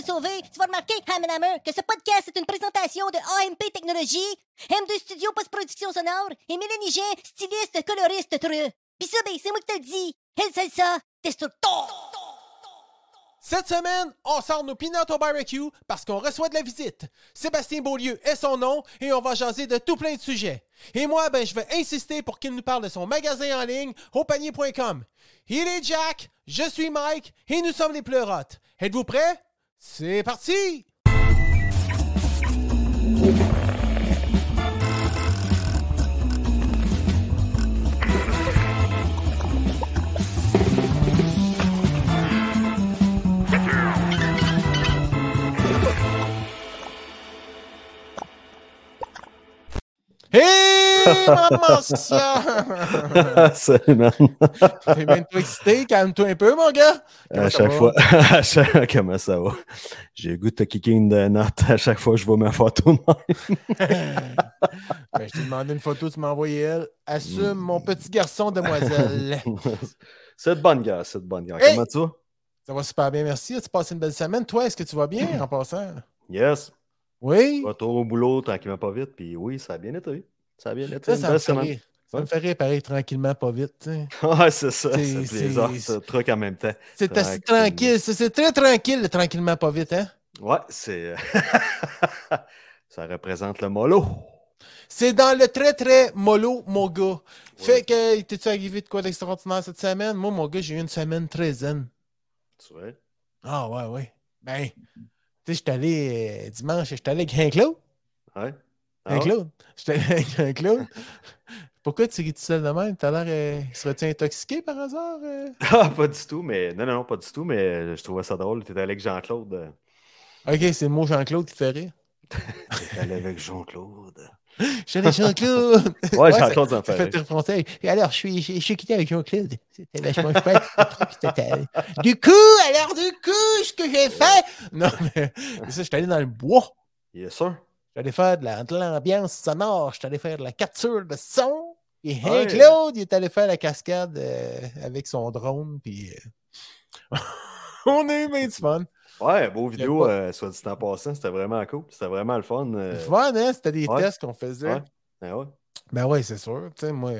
Paul Sauvé, tu vas remarquer, Hammer, que ce podcast est une présentation de AMP Technologies, M2 Studio Post-Production Sonore et Mélanie Jean, styliste, coloriste, treux. Pis ça, ben, c'est moi qui te le dis. Elle salsa, destructor. Cette semaine, on sort nos peanuts au barbecue parce qu'on reçoit de la visite. Sébastien Beaulieu est son nom et on va jaser de tout plein de sujets. Et moi, ben, je vais insister pour qu'il nous parle de son magasin en ligne au panier.com. Il est Jack, je suis Mike et nous sommes les pleurotes. Êtes-vous prêts? C'est parti! Maman, Salut, man. T'es pas excité, calme-toi un peu, mon gars. Comment À chaque fois, à chaque- comment ça va? J'ai le goût de te kicker une de note à chaque fois que je vois ma photo. Ben, je t'ai demandé une photo, tu m'as envoyé elle. Assume, Mm. mon petit garçon, demoiselle. c'est de bonne gars, c'est de bonne gars. Hey! Comment tu vas? Ça va super bien, merci. As-tu passé une belle semaine? Toi, est-ce que tu vas bien en passant? Yes. Oui? Retour au boulot, tranquillement, pas vite. Puis oui, ça a bien été. Ça a bien été. Ça, ça me fait rire. Ça Ouais. me fait rire, pareil, tranquillement, pas vite. tu sais. Ouais, c'est ça. C'est- plaisir, ce truc en même temps. C'est assez Tranquille. C'est très tranquille, le tranquillement, pas vite, hein? Ouais, c'est. ça représente le mollo. C'est dans le très, très mollo, mon gars. Fait que, t'es-tu arrivé de quoi d'extraordinaire cette semaine? Moi, mon gars, j'ai eu une semaine très zen. Tu vois? Ah, ouais, ouais. Ben, tu sais, j'étais allé euh, dimanche, j'étais allé avec Claude. Ouais. Ah Un ouais? Claude. J'étais allé avec un Claude. Pourquoi tu ris tout seul de même? T'as l'air. Euh, Serais-tu intoxiqué par hasard? euh? Ah, pas du tout, mais. Non, non, non, pas du tout, mais je trouvais ça drôle. Tu étais allé avec Jean-Claude. euh, Ok, c'est le mot Jean-Claude qui te fait rire. T'étais allé avec Jean-Claude. Avec Jean-Claude. Ouais, Jean-Claude, Ça fait fait. Et alors, je suis, je, je suis quitté avec Jean-Claude. C'était vachement chouette. Du coup, alors, du coup, ce que j'ai fait? Non, mais ça, j'étais allé dans le bois. Yes, sir. J'allais faire de la- de l'ambiance sonore. J'étais allé faire de la capture de son. Et Ouais. Claude, il est allé faire la cascade euh, avec son drone. Puis euh, on a eu bien du fun. Ouais, beau vidéo, euh, soit dit en passant, c'était vraiment cool. C'était vraiment le fun. C'était fun, hein? C'était des ouais. tests qu'on faisait. Ouais. Ah ouais. Ben oui, c'est sûr. Tu sais, moi,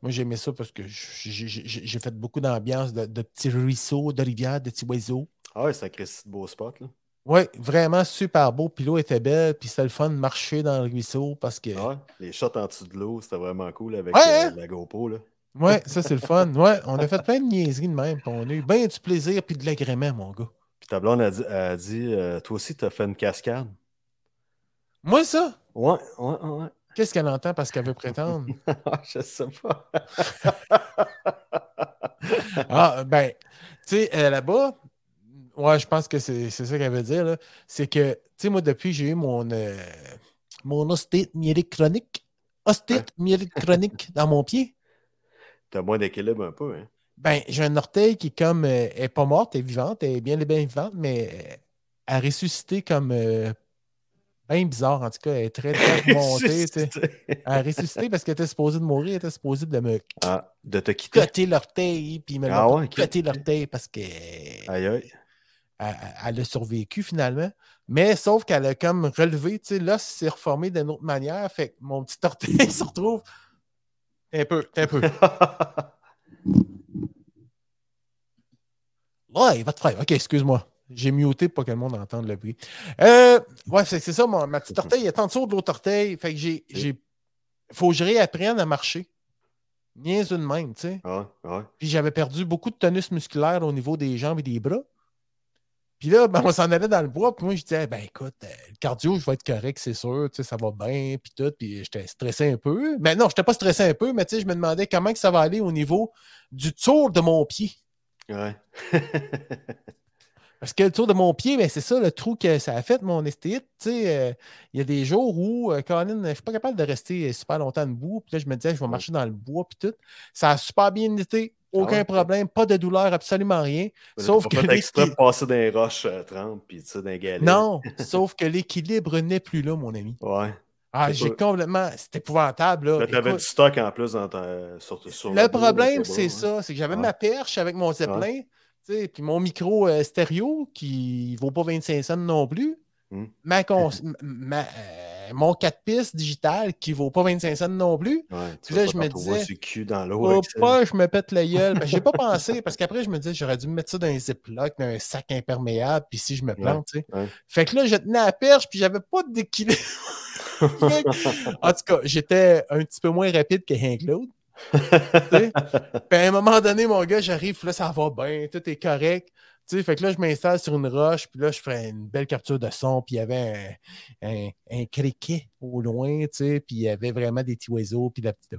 moi j'aimais ça parce que j'ai- fait beaucoup d'ambiance de, de petits ruisseaux, de rivières, de petits oiseaux. Ah ouais, c'est un beau spot, là. Oui, vraiment super beau. Puis l'eau était belle. Puis c'était le fun de marcher dans le ruisseau parce que. Ah ouais. Les shots en dessous de l'eau, c'était vraiment cool avec Ouais, euh, hein? la GoPro, là. Ouais, ça c'est le fun. Ouais, on a fait plein de niaiseries de même. Puis on a eu bien du plaisir puis de l'agrément, mon gars. Puis ta blonde a dit, a dit euh, toi aussi, t'as fait une cascade. Moi, ça, Ouais, ouais, ouais. qu'est-ce qu'elle entend parce qu'elle veut prétendre? je sais pas. Ah, ben, tu sais, euh, là-bas, ouais, je pense que c'est ça qu'elle veut dire. C'est que, tu sais, moi, depuis, j'ai eu mon, euh, mon myélique chronique. Ostite myélique chronique dans mon pied. T'as moins d'équilibre un peu, hein? Ben, j'ai un orteil qui, comme, euh, est pas morte, est vivante, est bien, bien vivante, mais euh, a ressuscité comme. euh, bien bizarre, en tout cas, elle est très, très montée, tu sais. Elle a ressuscité parce qu'elle était supposée de mourir, elle était supposée de me ah, de te quitter. coter l'orteil, puis me Ah ouais, l'orteil parce que. Aïe, aïe. Elle, elle a survécu finalement. Mais sauf qu'elle a comme relevé, tu sais, l'os s'est reformé d'une autre manière. Fait que mon petit orteil se retrouve. Un peu, un peu. Ouais, il va te faire. Ok, excuse-moi. J'ai muté pour que le monde entende le bruit. Euh, ouais, c'est ça, mon- ma petite orteil est en dessous de l'autre orteil. Fait que j'ai. j'ai faut que je réapprenne à marcher. Niaiseux de même, tu sais. ouais, ouais. Puis j'avais perdu beaucoup de tonus musculaire au niveau des jambes et des bras. Puis là, ben, on s'en allait dans le bois. Puis moi, je disais, ben écoute, euh, le cardio, je vais être correct, c'est sûr. Tu sais, ça va bien. Puis tout. Puis j'étais stressé un peu. Mais non, je n'étais pas stressé un peu. Mais tu sais, je me demandais comment que ça va aller au niveau du tour de mon pied. Ouais. Parce que le tour de mon pied, ben, c'est ça le trou que ça a fait, mon estéite. Tu sais, euh, il y a des jours où, euh, Colin, je ne suis pas capable de rester super longtemps debout. Puis là, je me disais, je vais marcher dans le bois. Puis tout. Ça a super bien été. Aucun ouais? problème. Pas de douleur, absolument rien. Sauf que passer euh, 30 puis tu sais, dans les galets. Non, sauf que l'équilibre n'est plus là, mon ami. Ouais. Ah, C'est j'ai pas- complètement. C'est épouvantable. Là. T'avais Écoute, du stock en plus dans ta... sur, sur le dos, problème, c'est le ça. C'est que j'avais Ouais. ma perche avec mon zeppelin. Tu Tu Puis mon micro euh, stéréo, qui vaut pas 25 cents non plus. Hmm. Ma cons- m- ma- euh, mon 4 pistes digital, qui vaut pas 25 cents non plus. Ouais, tu Là, je me disais, cul dans ça. pas, je me pète la gueule. Ben, j'ai pas pensé, parce qu'après, je me disais, j'aurais dû me mettre ça dans un ziploc, dans un sac imperméable, puis si je me plante, tu sais. ouais. Fait que là, je tenais à la perche, puis j'avais pas d'équilibre. Fait que- en tout cas, j'étais un petit peu moins rapide que Hank. Puis à un moment donné, mon gars, j'arrive, puis là, ça va bien, tout est correct. Tu sais, fait que là, je m'installe sur une roche, puis là, je fais une belle capture de son, puis il y avait un, un, un criquet au loin, tu sais, puis il y avait vraiment des petits oiseaux, puis la petite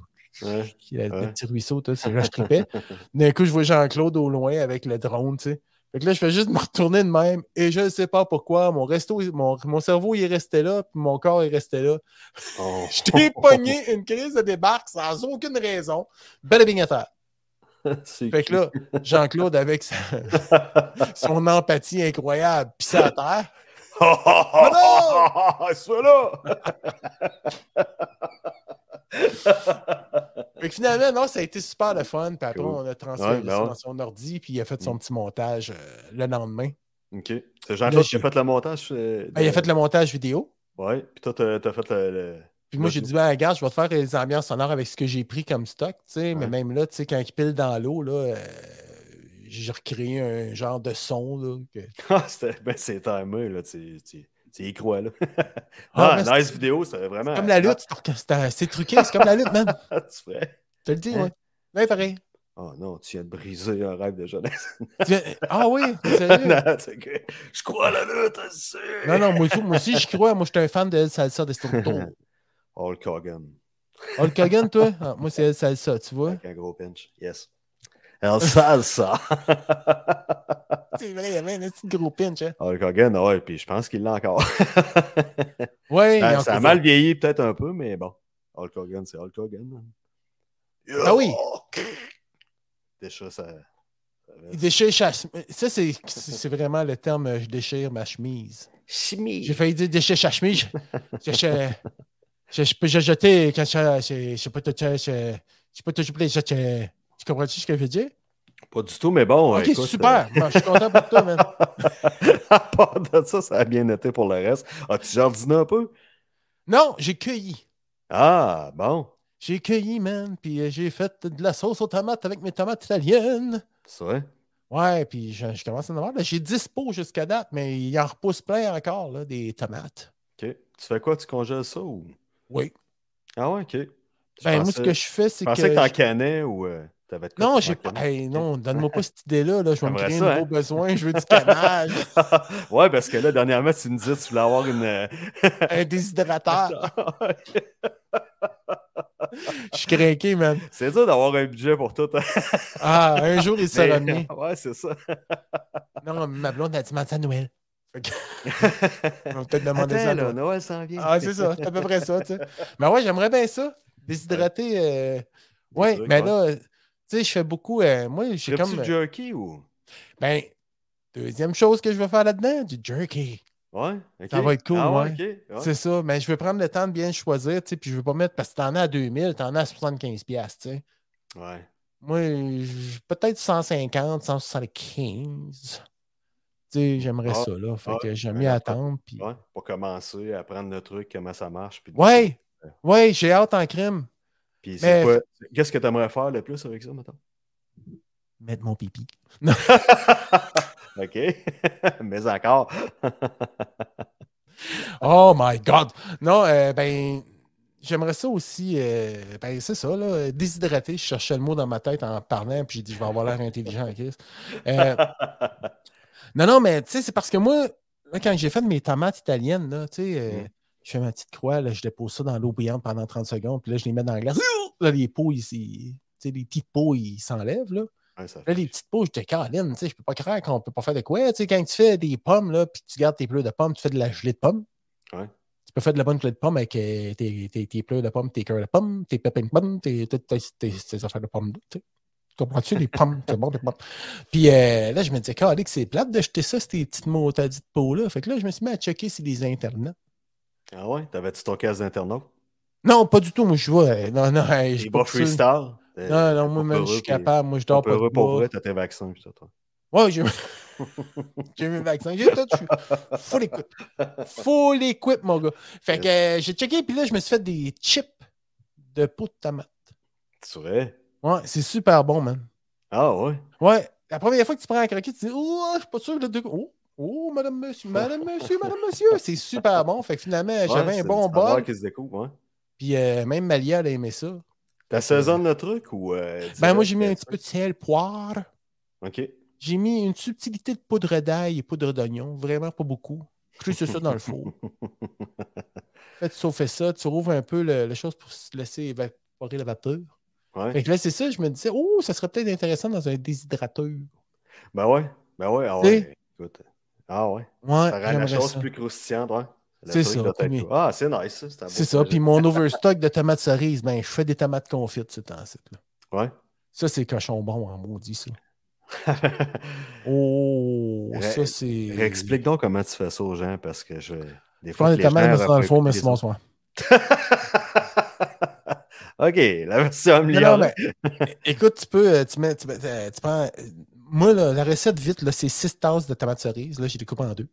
Ouais. le petit ruisseau, tout ça, là, je tripais. D'un coup, je vois Jean-Claude au loin avec le drone, tu sais. Fait que là, je fais juste me retourner de même et je ne sais pas pourquoi. Mon, resto, mon, mon cerveau, il est resté là, puis mon corps est resté là. Oh. Je t'ai pogné une crise de débarque sans aucune raison. Belle à terre. Fait que là, Jean-Claude, avec sa- son empathie incroyable, puis ça à terre. Ah, Sois là! Fait que finalement, non, ça a été super le fun. Puis après, Cool. on a transféré Ouais, ben ça ouais. dans son ordi, puis il a fait son Mm. petit montage euh, le lendemain. OK. C'est Jean-Claude qui a fait le montage. euh, Ben, il a fait le montage vidéo? Ouais, puis toi, t'as t'as fait le. le- Puis moi, j'ai dit, ben, regarde, je vais te faire les ambiances sonores avec ce que j'ai pris comme stock, tu sais. Mais même là, tu sais, quand il pile dans l'eau, là, euh, j'ai recréé un genre de son, là. que- Ah, ben, c'est timé, là. Tu, tu, y crois, là. Ah, Ah, nice vidéo, c'est vraiment. Comme la lutte, c'est- truqué, c'est comme la lutte, man. Ah, tu ferais. Je te le dis, Hein? ouais. Ouais, pareil. Oh non, tu viens de briser un rêve de jeunesse. Ah oui, sérieux? Non, c'est que je crois à la lutte, c'est. non, non, moi aussi, moi aussi, je crois. Moi, je suis un fan de Salsa de Stone Hulk Hogan. Hulk Hogan, toi? Ah, moi, c'est El Salsa, tu vois? Avec un gros pinch. Yes. El Salsa. C'est vrai, il y avait un petit gros pinch, hein? Hulk Hogan, ouais, puis je pense qu'il l'a encore. Ouais, ça a mal vieilli peut-être un peu, mais bon. Hulk Hogan, c'est Hulk Hogan. Ah oui. Déjà, ça. Il déchire sa- Ça, c'est c'est vraiment le terme euh, je déchire ma chemise. Chimie. J'ai failli dire déchire sa chemise. Je- je- je- peux- jeté quand je sais pas, je sais pas, je- Tu comprends-tu ce que je veux dire? Pas du tout, mais bon. Ok, écoute, super. Bon, je suis content pour toi, man. euh, à part de ça, ça a bien été pour le reste. As-tu jardiné un peu? Non, j'ai cueilli. Ah, bon. J'ai cueilli, man. Puis euh, j'ai fait de la sauce aux tomates avec mes tomates italiennes. C'est vrai? Ouais, puis je, je commence à en avoir. J'ai 10 pots jusqu'à date, mais il en repousse plein encore, là, des tomates. OK. Tu fais quoi? Tu congèles ça ou? Oui. Ah ouais, OK. Je Ben, moi, ce que je fais, c'est Je que. pensais que t'en je- cannais ou euh, t'avais de quoi Non, j'ai pas. Hey, non, donne-moi pas cette idée-là. Là. Je vais me créer un nouveau hein? besoin. Je veux du canage, ouais, parce que là, dernièrement, tu me disais que tu voulais avoir une. euh, un déshydrateur. Je suis craqué, man. c'est dur d'avoir un budget pour tout. hein. Ah, un jour, il sera Mais- revenu. Ouais, c'est ça. Non, ma blonde a dit à Noël. Que- On va peut-être demander ça. là, Noël. S'en vient. Ah, c'est ça. C'est à peu près ça. Mais ouais, j'aimerais bien ça. Déshydrater. euh, Ouais, mais ouais. là, tu sais, je fais beaucoup. euh, Moi, j'ai Ferais-tu comme. du jerky ou? Ben, deuxième chose que je vais faire là-dedans, du jerky. Ouais, ok. Ça va être cool, ah, ouais. C'est ça, mais je vais prendre le temps de bien choisir, tu sais, puis je vais pas mettre, parce que t'en as à 2000, t'en as à 75$, piastres, tu sais. Ouais. Moi, je- peut-être 150, 175. J'aimerais Ah, ça, là. Fait ah, que j'aime ben, mieux attendre, puis... Ouais, pour commencer à apprendre le truc, comment ça marche. Puis Ouais, ouais, j'ai hâte en crime. Puis Mais-? Qu'est-ce que tu aimerais faire le plus avec ça, maintenant? Mettre mon pipi. OK. Mais encore. Oh my God! Non, euh, ben, j'aimerais ça aussi, euh, ben, c'est ça, là, déshydrater. Je cherchais le mot dans ma tête en parlant, puis j'ai dit, je vais avoir l'air intelligent, Chris. Euh, non, non, mais tu sais, c'est parce que moi, là, quand j'ai fait mes tomates italiennes, là, tu sais, euh, Mm. je fais ma petite croix, là, je dépose ça dans l'eau bouillante pendant 30 secondes, puis là, je les mets dans la glace. Là, les pots, ils, les petites pots, ils s'enlèvent, là. Ouais, Là, les petites pots, j'étais Caroline, tu sais, je peux pas croire qu'on peut pas faire de quoi. Tu sais, quand tu fais des pommes, là, puis tu gardes tes pleurs de pommes, tu fais de la gelée de pommes. Ouais. Tu peux faire de la bonne gelée de pommes avec euh, tes, tes, tes pleurs de pommes, tes cœurs de pommes, tes pépins de pommes, tes, toutes tes, tes- tes affaires de pommes. Tu sais. Comprends-tu? Les pommes, c'est bon, les pommes. Puis euh, là, je me disais, Calique, c'est plate de jeter ça, ces petites motadies de peau-là. Fait que là, je me suis mis à checker sur les internets. Ah ouais? T'avais-tu ton casque d'internaute? Non, pas du tout. Moi, je vois. euh, Non, non, hey, je pas freestyle? Non, non, moi, même, je suis capable. Moi, je dors pas. Pour de eux, pour vrai, t'as tes vaccins. pis tout, toi. Ouais, j'ai j'ai mis le vaccin. J'ai tout. Je suis full équipe. Full équipe, mon gars. Fait que euh, j'ai checké, puis là, je me suis fait des chips de peau de tomate. Tu vrai? Ouais, c'est super bon, man. Ah ouais? Ouais, la première fois que tu prends un croquis, tu dis Oh, je suis pas sûr de. de- Oh, oh, madame, monsieur, madame, monsieur, madame, monsieur. C'est super bon. Fait que finalement, j'avais un bon bol. qui se découvre, ouais. Puis euh, même Malia, elle a aimé ça. T'assaisonnes le truc ou. euh, Ben, moi, j'ai mis euh, un petit peu de sel, poire. Ok. J'ai mis une subtilité de poudre d'ail et poudre d'oignon. Vraiment pas beaucoup. Juste ça dans le four. Fait, tu sauffais ça, tu rouvres un peu la chose pour se laisser évaporer la vapeur. Ouais. Fait que là, c'est ça, je me disais, oh, ça serait peut-être intéressant dans un déshydrateur. Ben ouais. Ben ouais. Ah ouais. Écoute. Ah ouais. Ouais, Ça rend la chose ça. plus croustillante, ouais. C'est ça. Ah, c'est nice, ça. C'est C'est ça. Puis mon overstock de tomates cerises, ben, je fais des tomates confites, ce temps-ci. là. Ouais. Ça, c'est cochon bon en maudit, ça. Oh, Ré- ça, c'est. Explique donc comment tu fais ça aux gens parce que je. Des Je prends des les tomates, ça dans le four, merci, bonsoir. ok, la version Non, non, améliorée. écoute, tu peux, euh, tu mets, tu, mets- euh, tu prends, euh, moi, là, la recette vite, c'est 6 tasses de tomates cerises. Là, j'ai découpé en deux.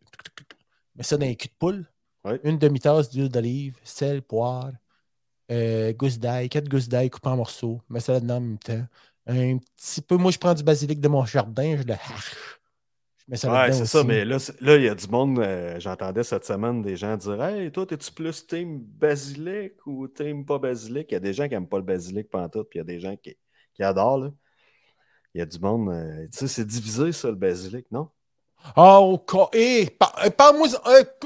Mets ça dans un cul de poule. Une demi-tasse d'huile d'olive, sel, poire, euh, gousse d'ail, quatre gousses d'ail coupées en morceaux. Mets ça là-dedans en même temps. Un petit peu, moi, je prends du basilic de mon jardin, je le hache. Ça Ouais, c'est ça, mais là, là, il y a du monde, euh, j'entendais cette semaine des gens dire Hey, toi, es-tu plus team basilic ou team pas basilic? Il y a des gens qui n'aiment pas le basilic pantoute, puis il y a des gens qui, qui adorent. là. Il y a du monde, euh, tu sais, c'est divisé ça, le basilic, non? Ah, au cas. Hé, par- euh, parle-moi.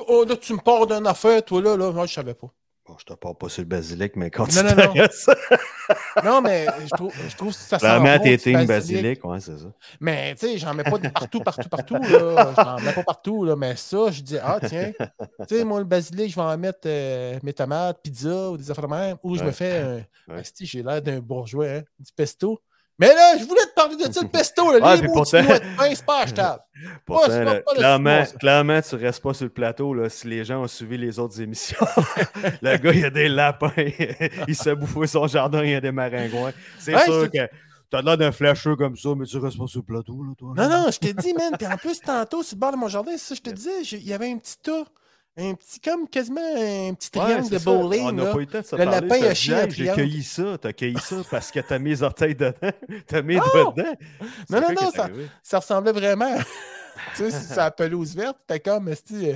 oh, là, tu me parles d'une affaire, toi, là. là. Moi, je savais pas. Bon, je te parle pas sur le basilic, mais quand Non, tu non, non. Non, mais je trouve, je trouve que ça sent bon, t'es basilic. basilic, ouais, c'est ça. Mais tu sais, j'en mets pas de partout, partout, partout. Là. J'en mets pas partout. Là. Mais ça, je dis, ah tiens, tu sais, moi, le basilic, je vais en mettre euh, mes tomates, pizza ou des affaires de même. Ou je me Ouais. fais un. Ouais. Asti, j'ai l'air d'un bourgeois, hein, du pesto. Mais là, je voulais te parler de ça, le pesto. Là, Ah, les mots pourtant- de pain, c'est pas achetable. Pourtant, pas- là, pas clairement, ça. clairement, tu restes pas sur le plateau là, si les gens ont suivi les autres émissions. le gars, il a des lapins, il s'est bouffé son jardin, il y a des maringouins. C'est Ouais, sûr que t'as l'air d'un flasheux comme ça, mais tu restes pas sur le plateau, là, toi. Non, non, je t'ai dit, man. Puis en plus, tantôt, sur le bord de mon jardin, c'est ça, je te disais, il y avait un petit tas. Un petit, comme quasiment un petit Ouais, triangle c'est de ça. On bowling. n'a là. pas eu le temps de se Le parler. lapin a chié J'ai cueilli ça, t'as cueilli ça parce que t'as mis les orteils dedans, t'as mis Oh! dedans. Non, non, non, ça- ressemblait vraiment. tu sais, c'est la pelouse verte, c'était comme euh,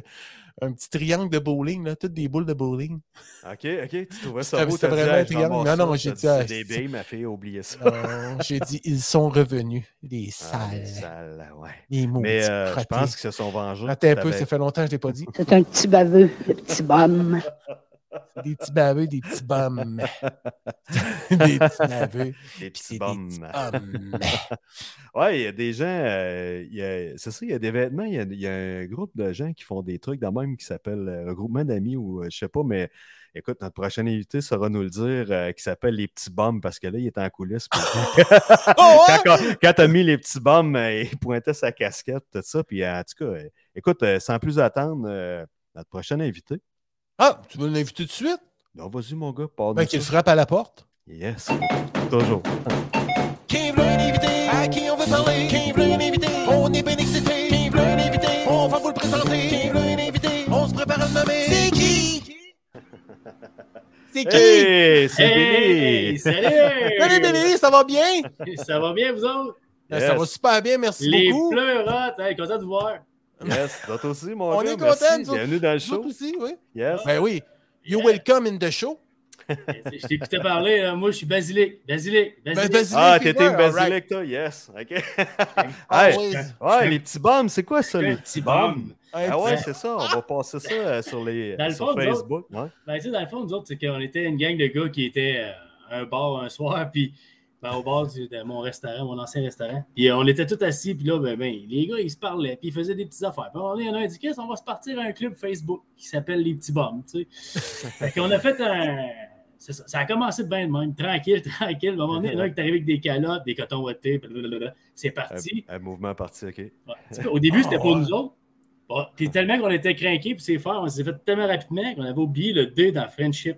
un petit triangle de bowling, là, toutes des boules de bowling. Ok, ok, tu trouvais ça beau, c'était vraiment un triangle. Non, non, j'ai dit, ah, c'est des c'est- billes, ma fille, a oublié ça. Euh, J'ai dit, ils sont revenus, les Ah, les sales, sales, ouais. les mots. Mais euh, je pense qu'ils se sont vengés. Attends un peu, ça fait longtemps que je l'ai pas dit. C'est un petit baveux, le petit bum. Des petits baveux, des petits bums. des petits baveux. Des petits bums. Ouais, il y a des gens. euh, c'est ça, il y a des vêtements. Il y y a un groupe de gens qui font des trucs de même qui s'appelle euh, Regroupement d'amis ou euh, je sais pas, mais écoute, notre prochain invité saura nous le dire, euh, qui s'appelle Les Petits Bums parce que là, il est en coulisses. puis- Oh, ouais? quand quand t'as mis les petits bums, euh, il pointait sa casquette, tout ça. Puis en tout cas, écoute, sans plus attendre, notre prochain invité. Ah, tu veux l'inviter tout de suite? Non, vas-y, mon gars, parle Ben, qu'il frappe à la porte. Yes, toujours. Qui veut un invité? À qui on veut parler? Qui veut un invité? On est bien excité. Qui veut un invité? On va vous le présenter. Qui veut un invité? On se prépare à le nommer. C'est qui? C'est qui? Hey, c'est Hey, Billy! salut! Salut Billy, ça va bien? Ça va bien, vous autres? Ben, Ça Yes. va super bien, merci Les beaucoup. pleurotes, hey, content de vous voir. Yes, toi aussi, mon On gars. est autres. Bienvenue dans le autres show. aussi, oui. Yes. Ben oui. You welcome in the show. Je t'écoutais parler, là, moi je suis basilic. Basilic. Ben, Basilic. basilic, Ah, t'étais une right. basilic, toi? Yes. OK. hey, Always. ouais, les petits bombes, c'est quoi ça, les petit petits bombes? Ah ouais, c'est ça. On va passer ça euh, sur, les, Dans le sur fond, Facebook. Ouais. Ben, tu sais, dans le fond, nous autres, c'est qu'on était une gang de gars qui étaient euh, à un bar un soir, puis ben, au bar du- de mon restaurant, mon ancien restaurant. Puis euh, on était tous assis, puis là, ben, ben, les gars, ils se parlaient, puis ils faisaient des petites affaires. Puis on en a dit, Qu'est-ce, on va se partir à un club Facebook qui s'appelle Les Petits Bombes, tu sais. fait qu'on a fait un. c'est Ça, ça a commencé de bien de même, tranquille, tranquille. À un moment donné, un qui est arrivé avec des calottes, des cotons blablabla. c'est parti. Un, un mouvement parti, OK. Ouais. Au début, c'était Ah, pour ouais. nous autres. Bon, puis tellement qu'on était craqués, puis c'est fort, on s'est fait tellement rapidement qu'on avait oublié le D dans Friendship.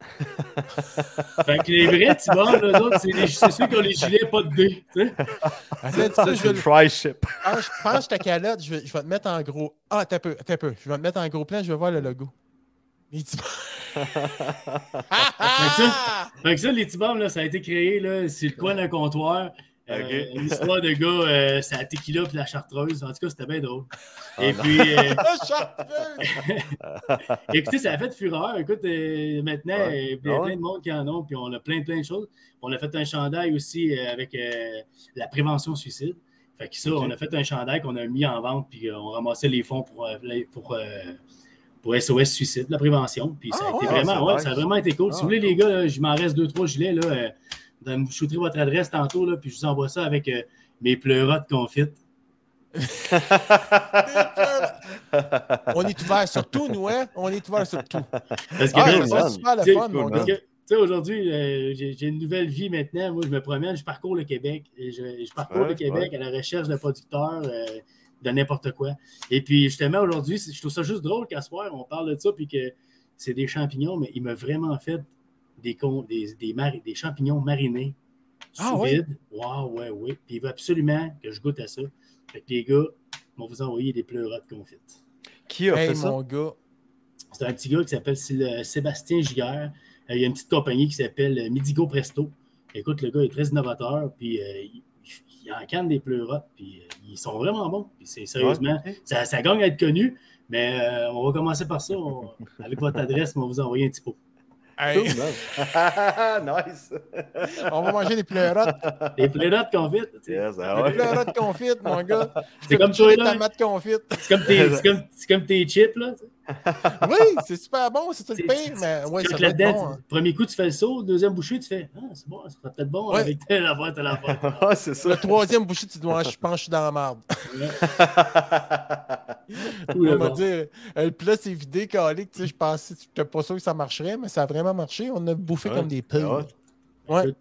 fait que les vrais T-Bombs, eux autres, c'est les- c'est ceux qui ont les gilets pas de dés. je C'est vais une le- fry ship. Penche, penche ta calotte, je vais, je vais te mettre en gros. Ah, t'as peu, t'as peu. Je vais te mettre en gros plan, je vais voir le logo. Les Ah, Fait que ça, les T-Bombs, là, ça a été créé là, sur le coin d'un comptoir. Euh, Ok. Une histoire de gars, euh, c'est la tequila puis la chartreuse. En tout cas, c'était bien drôle. Ah, Et non. puis, euh, chartreuse! écoutez, ça a fait fureur. Écoute, euh, maintenant, Ouais. euh, il y a Ah plein de monde qui en ont, puis on a plein, plein de choses. On a fait un chandail aussi euh, avec euh, la prévention suicide. Fait que ça, on a fait un chandail qu'on a mis en vente, puis euh, on ramassait les fonds pour, euh, pour, euh, pour SOS Suicide, la prévention. Puis ça a Ah été ouais, vraiment, ouais, nice. ça a vraiment été cool. si vous voulez, les gars, là, je m'en reste deux, trois gilets. Là, euh, vous me shooterez votre adresse tantôt, là, puis je vous envoie ça avec euh, mes pleurotes confites. On est ouvert sur tout, nous, hein? On est ouvert sur tout. Parce que Ah, c'est man. super le Tu sais, fun, mon cool, gars. Parce que, tu sais, aujourd'hui, euh, j'ai j'ai une nouvelle vie maintenant. Moi, je me promène, je parcours le Québec. Et je, je parcours Ouais, le Québec à la recherche de producteurs euh, de n'importe quoi. Et puis, justement, aujourd'hui, je trouve ça juste drôle qu'à soir, on parle de ça, puis que c'est des champignons, mais il m'a vraiment fait des, con- des, des, mari- des champignons marinés sous Ah, ouais? vide. Waouh, ouais, ouais. Puis il veut absolument que je goûte à ça. Fait que les gars vont vous envoyer des pleurotes confites. Qui a Hey, fait ça? mon gars. C'est un petit gars qui s'appelle Syl- Sébastien Giguère. Euh, il y a une petite compagnie qui s'appelle euh, Midigo Presto. Écoute, le gars est très innovateur, puis euh, il, il en canne des pleurotes, puis euh, ils sont vraiment bons. Puis c'est sérieusement, Ouais. ça, ça gagne à être connu, mais euh, on va commencer par ça. On- avec votre adresse, on va vous envoyer un petit pot. Hey, nice. on va manger des pleurotes. Les pleurotes confites, tu sais. Yes, ah Des pleurotes confites, mon gars. C'est comme toi, Des là. tomates confites. c'est comme, tes- c'est comme, c'est comme tes chips, là. tu sais. Oui, c'est super bon, c'est ça le pire, mais ouais, ça là-dedans, bon. hein. Premier coup, tu fais le saut. Deuxième bouchée, tu fais Ah, c'est bon, ça sera peut-être bon Ouais. avec telle affaire, telle affaire. Ah, c'est ça. Le troisième bouchée, tu dois, je pense que je suis dans la merde. On va bon. dire, euh, le plat s'est vidé, calique, tu sais, je pensais, j'étais pas sûr que ça marcherait, mais ça a vraiment marché. On a bouffé Ouais. comme des poules. Ouais? Ouais.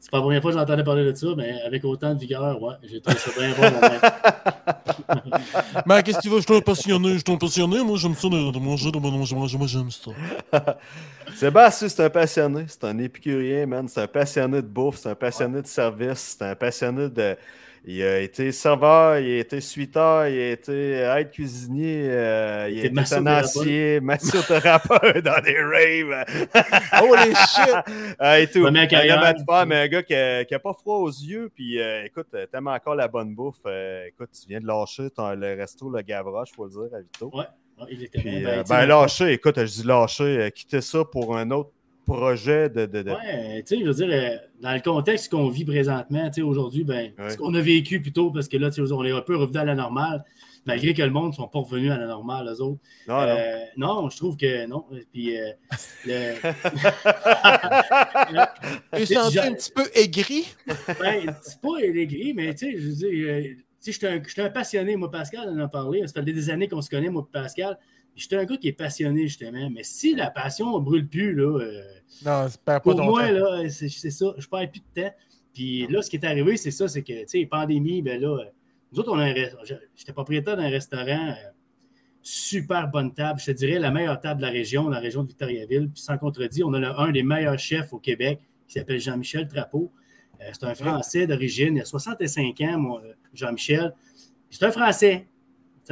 C'est pas la première fois que j'entendais parler de ça, mais avec autant de vigueur, ouais, j'ai trouvé ça bien bon. Mais qu'est-ce que tu veux? Je suis un passionné, je suis un passionné. Moi, j'aime ça de, de manger, de manger, manger. Moi, j'aime ça. Sébastien, c'est un passionné. C'est un épicurien, man. C'est un passionné de bouffe. C'est un passionné de service. C'est un passionné de. Il a été serveur, il a été suiteur, il a été aide cuisinier, euh, il a été tenancier, massothérapeute dans des raves. Holy shit! Ah, et tout. Un faire, mais un gars qui n'a pas froid aux yeux. Puis euh, écoute, euh, t'aimes encore la bonne bouffe. euh, écoute, tu viens de lâcher ton- le resto, le Gavroche, faut le dire, à Vito. Ouais, il était Puis, bon. euh, Ben, ben, lâcher, écoute, je dis lâcher, euh, quitter ça pour un autre projet de. de, de- Ouais, tu sais, je veux dire, euh, dans le contexte qu'on vit présentement, tu sais, aujourd'hui, ben, Ouais. ce qu'on a vécu plutôt, parce que là, tu sais, on est un peu revenu à la normale, malgré que le monde ne sont pas revenus à la normale, eux autres. Non, non. Euh, non, je trouve que non. Puis, euh, le- sais, senti un petit peu aigri? Ben, c'est pas aigri, mais tu sais, je veux dire, euh, tu sais, j'étais un, j'étais un passionné, moi, Pascal en a parlé. Ça fait des années qu'on se connaît, moi, Pascal. J'étais un gars qui est passionné, justement. Mais si la passion ne brûle plus, là, euh, Non, pas pour moi, temps. là, c'est ça. Je perds plus de temps. Puis là, ce qui est arrivé, c'est ça, c'est que, tu sais, pandémie, ben là, euh, nous autres, on a j'étais propriétaire d'un restaurant, euh, super bonne table. Je te dirais la meilleure table de la région, la région de Victoriaville. Puis sans contredit, on a le- un des meilleurs chefs au Québec qui s'appelle Jean-Michel Trapeau. Euh, c'est un Français d'origine. Il a 65 ans, Jean-Michel. C'est un Français.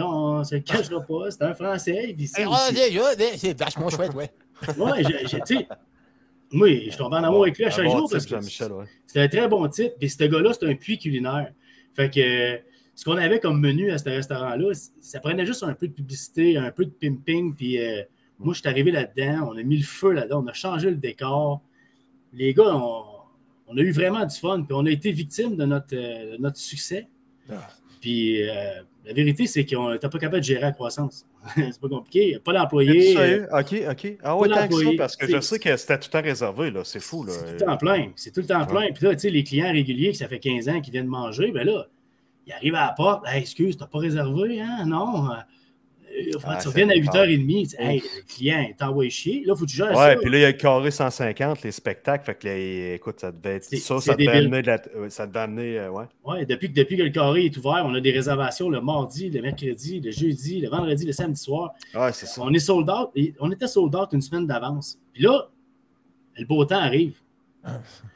On ne se le cachera pas. C'est un Français. C'est- Hey, ah, vachement chouette, ouais. Ouais, j'ai- tu sais, moi, je tombe en amour avec lui à chaque bon jour type, parce que Jean-Michel, ouais. c'est un très bon type. Puis ce gars-là, c'est un puits culinaire. Fait que ce qu'on avait comme menu à ce restaurant-là, ça prenait juste un peu de publicité, un peu de pimping. Puis euh, moi, je suis arrivé là-dedans, on a mis le feu là-dedans, on a changé le décor. Les gars, on, on a eu vraiment du fun. Puis on a été victime de notre, euh, de notre succès. Ah. Puis euh, la vérité, c'est qu'on n'était pas capable de gérer la croissance. c'est pas compliqué. Pas Es-tu l'employé. euh, sérieux? Ok, ok. Ah ouais, Pas tant que ça, parce que je sais que c'était tout le temps réservé, là. C'est fou. C'est tout le temps plein. C'est tout le temps plein. Puis là, tu sais, les clients réguliers que ça fait 15 ans qui viennent manger, ben là, ils arrivent à la porte. Hey, excuse, t'as pas réservé, hein? Non. Ah, tu reviennes à fort. 8h30. Tu dis, Hey, le client t'envoie chier. Là, faut que tu gères Ouais, ça. puis là, il y a le carré 150, les spectacles. Fait que, là, écoute, ça devait être. Ça, ça devait amener de la. euh, Ça devait amener. euh, ouais. Ouais, depuis, que- depuis que le carré est ouvert, on a des réservations le mardi, le mercredi, le jeudi, le vendredi, le samedi soir. Ouais, c'est ça. On est sold out. et on était sold out une semaine d'avance. Puis là, le beau temps arrive.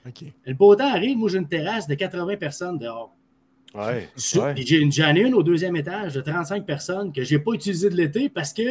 OK. Le beau temps arrive, moi j'ai une terrasse de 80 personnes dehors. Ouais. Ouais. j'ai- J'en ai une au deuxième étage de 35 personnes que je n'ai pas utilisée de l'été parce que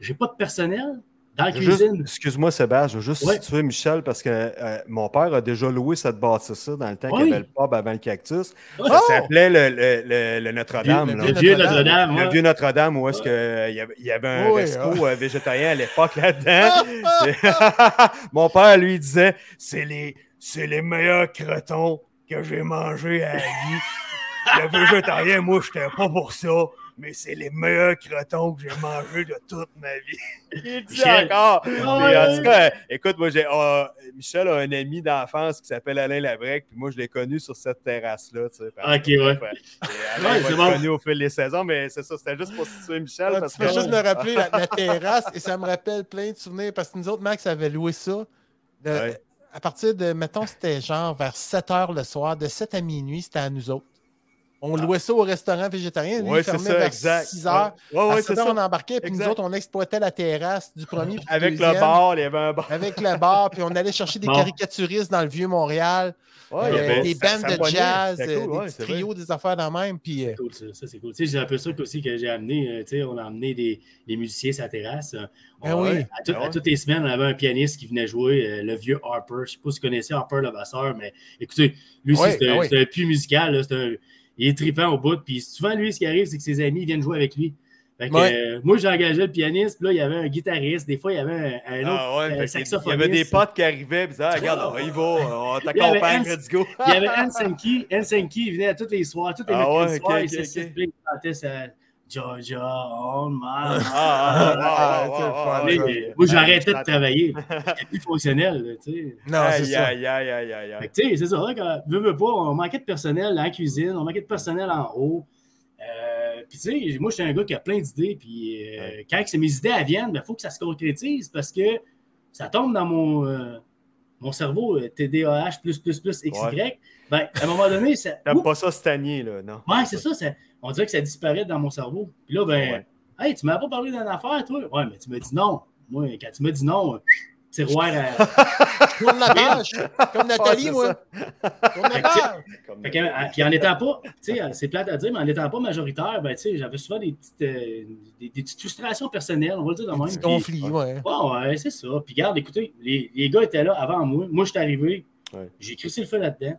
j'ai pas de personnel dans la cuisine. Excuse-moi, Sébastien, je veux juste Ouais. situer Michel parce que euh, mon père a déjà loué cette bâtisse-là dans le temps qu'il y Oui. avait le pub avant le cactus. Ça Oh! s'appelait le, le- le- le Notre-Dame. Le vieux Notre-Dame. Notre-Dame. Le vieux Notre-Dame, où est-ce Ouais. que, euh, il y y avait un Oui, resto ouais. euh, végétarien à l'époque là-dedans. Mon père, lui, disait c'est les, c'est les meilleurs cretons que j'ai mangés à la vie. Le végétarien, moi, je n'étais pas pour ça, mais c'est les meilleurs cretons que j'ai mangés de toute ma vie. Il dit Michel. encore. Puis, ouais. en tout cas, écoute, moi, j'ai, ah, Michel a un ami d'enfance qui s'appelle Alain Labrec, puis moi, je l'ai connu sur cette terrasse-là. Tu sais, Ok, que, ouais. Ouais, Alain c'est va bon. être connu au fil des saisons, mais c'est ça, c'était juste pour situer Michel. Ouais, parce tu fais que, juste me rappeler la, la terrasse et ça me rappelle plein de souvenirs parce que nous autres, Max avait loué ça. De- Ouais. À partir de, mettons, c'était genre vers 7 h le soir, de 7 à minuit, c'était à nous autres. On louait ça au restaurant végétarien. Lui, Ouais, il c'est fermait ça, vers exact. 6 h. Ouais, ouais, à ouais, 7 c'est heures, ça. on embarquait, puis nous autres, on exploitait la terrasse du premier. puis Avec le bar, il y avait un bar. Avec le bar, puis on allait chercher des Bon. caricaturistes dans le vieux Montréal, il y euh, avait- des bandes de jazz, euh, cool, des vrai. trios, des affaires de même. Puis, euh, C'est cool, ça. Ça, c'est cool. Tu sais, c'est un peu ça aussi que j'ai amené. euh, tu sais, on a amené des, des musiciens sur la terrasse. Euh, on- Ben oui. À, tout- Ben à toutes les semaines, on avait un pianiste qui venait jouer, euh, le vieux Harper. Je ne sais pas si vous connaissez Harper Levasseur, mais écoutez, lui c'est un, ben un puits musical. c'est un- il est trippant au bout. Puis souvent, lui, ce qui arrive, c'est que ses amis viennent jouer avec lui. Fait que, Ouais. euh, moi, j'ai engagé le pianiste, puis là, il y avait un guitariste. Des fois, il y avait un, un autre Ah ouais, euh, il y avait des potes qui arrivaient et disaient ah, Regarde, on y va, on Il t'accompagne, let's go. Il y avait Ensenki. Ensenki, il venait à tous les soirs, tous les Ah mercredis ouais, ok, soirs, ok, il puis il. Georgia, il- ah, moi, arrêté de travailler. C'était plus fonctionnel, là, tu sais. non, c'est Aïe, ça. aïe, aïe, aïe, aïe, Fait aïe. que, tu sais, c'est ça, quand, veux, veux pas, on manquait de personnel la cuisine, on manquait de personnel en haut. Euh, puis, tu sais, moi, je suis un gars qui a plein d'idées, puis euh, Ouais. quand que mes idées elles viennent, il faut que ça se concrétise parce que ça tombe dans mon, euh, mon cerveau, euh, TDAH, plus, plus, plus, XY. Ouais. Ben, à un moment donné, ça. T'aimes pas ça stagner, là, non? Ouais, c'est ça, ça- On dirait que ça disparaît dans mon cerveau. Puis là, ben, Ouais. hey, tu m'as pas parlé d'une affaire, toi? Ouais, mais tu m'as dit non. Moi, quand tu m'as dit non, euh, tiroir à. Tourne la page, comme Nathalie, moi. Tourne la page. Puis en n'étant pas, tu sais, euh, c'est plate à dire, mais en n'étant pas majoritaire, ben, tu sais, j'avais souvent des petites, euh, des, des petites frustrations personnelles, on va le dire de même. Petit Puis- conflit, ouais. Ouais, ouais, c'est ça. Puis garde, écoutez, les, les gars étaient là avant moi. Moi, je suis arrivé. Ouais. J'ai crissé le feu là-dedans.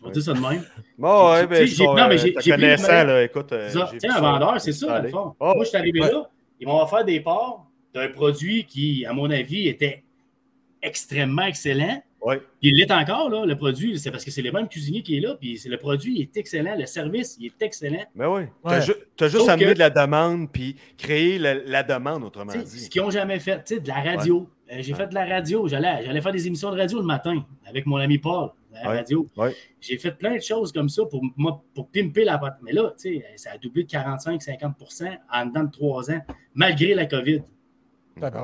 On va Ouais. dire ça de même. Bon, ouais, ben, j'ai- non, mais j'ai- te j'ai connaissant, là, écoute. euh, Tu vu un vendeur, c'est ça, dans le fond. Oh, Moi, je suis arrivé Ouais. là. Ils m'ont offert des parts d'un produit qui, à mon avis, était extrêmement excellent. Ouais. Puis il l'est encore, là, le produit. C'est parce que c'est le même cuisinier qui est là. Puis c'est- le produit il est excellent. Le service, il est excellent. Ben oui. Ouais. T'as ju- t'as juste amené que- de la demande, puis créer la, la demande, autrement Tu sais, Ce dit. qu'ils n'ont jamais fait, tu sais, de la radio. Euh, J'ai fait de la radio. J'allais j'allais faire des émissions de radio le matin avec mon ami Paul, à la Ouais. radio. Ouais. J'ai fait plein de choses comme ça pour, moi, pour pimper la pâte. Mais là, tu sais, ça a doublé de 45-50% en dedans de trois ans, malgré la COVID.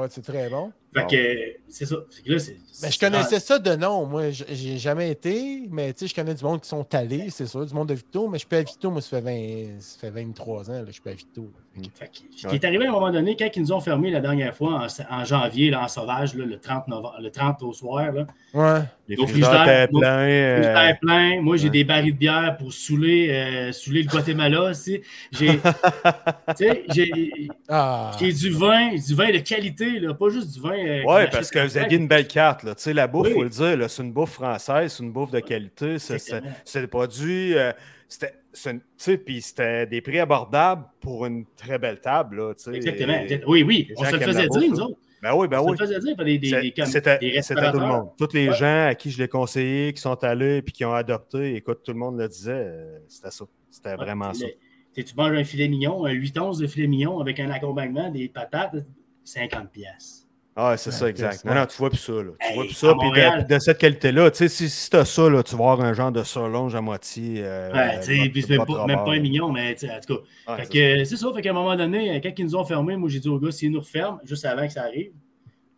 C'est très bon. Fait Bon. que c'est ça. Fait que là, c'est- Ben, je connaissais ça de nom. Moi, j'ai jamais été, mais tu sais, je connais du monde qui sont allés, c'est sûr, du monde de Victo, mais je suis pas à Victo, moi, ça fait, 20, ça fait 23 ans, là, je suis pas à Victo. Fait que- Fait que- Ce qui est arrivé à un moment donné, quand ils nous ont fermé la dernière fois, en, en janvier, là, en sauvage, là, le, 30 novembre, le 30 au soir, là, Ouais. Les Nos frigidaires nos- pleins. euh, plein. Moi, j'ai ouais. des barils de bière pour saouler, euh, saouler le Guatemala aussi. J'ai, tu sais, j'ai, Ah. j'ai du vin, du vin de qualité, là, pas juste du vin. Euh, Oui, parce que vous aviez une belle carte. Là. La bouffe, il Oui. faut le dire, c'est une bouffe française, c'est une bouffe de qualité. C'est, des produits. euh, sais, puis c'était des prix abordables pour une très belle table. Là. Exactement. Et- Oui, oui, on se le faisait dire, nous autres. Ben oui, ben on oui. se le faisait dire par des, C'était, tout le monde. Tous les Ouais. gens à qui je l'ai conseillé, qui sont allés et qui ont adopté, écoute, tout le monde le disait, euh, c'était ça. C'était Ouais, vraiment ça. le- Tu manges un filet mignon, un 8 onces de filet mignon avec un accompagnement, des patates, 50 pièces. Ah, c'est ça, exact. Non, non, tu vois plus ça. Là. Tu Hey, vois plus ça. Puis de, puis de cette qualité-là, tu sais, si, si tu as ça, là, tu vas avoir un genre de surlonge à moitié. euh, Ouais, tu sais, puis c'est même pas, même rebord, pas un million, mais tu sais, en tout cas. Ouais, Fait c'est que, euh, c'est ça, fait qu'à un moment donné, quand ils nous ont fermés, moi j'ai dit aux gars, s'ils nous referment, juste avant que ça arrive,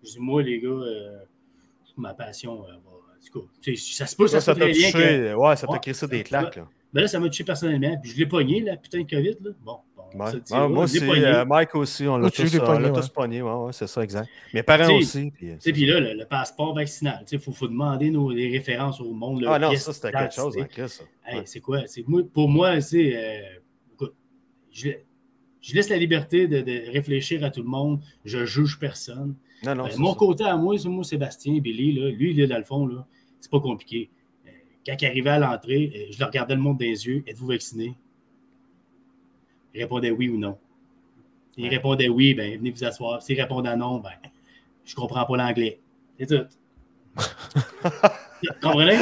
je dis, moi les gars, euh, ma passion, euh, va- en tout cas, tu sais, ça se peut, ça, ça. Ça se t'a peut très bien que- touché. Ouais, ça t'a créé ça des claques. Là. Ben là, ça m'a touché personnellement, puis je l'ai pogné, là, putain de COVID, là. Bon, bon on Ouais. Ouais, moi aussi, euh, Mike aussi, on l'a tous, pogné, l'a ouais. tous pogné. Ouais, ouais, c'est ça, exact. Mes parents T'sais, aussi. puis, euh, c'est là, le, le passeport vaccinal, il faut, faut demander nos, les références au monde. Ah non, ça, c'était quelque chose, Chris, ça. Hey. C'est quoi? C'est, moi, pour moi, c'est. euh, écoute, je, je laisse la liberté de, de réfléchir à tout le monde. Je juge personne. Non, non, Euh, c'est mon ça. côté à moi, c'est moi, Sébastien, Billy, là, lui, là, dans le fond, là, c'est pas compliqué. Quand il arrivait à l'entrée, je le regardais le monde dans les yeux. Êtes-vous vacciné? Il répondait oui ou non. S'il Ouais. répondait oui, ben venez vous asseoir. S'il répondait non, ben je comprends pas l'anglais. C'est tout. Vous comprenez?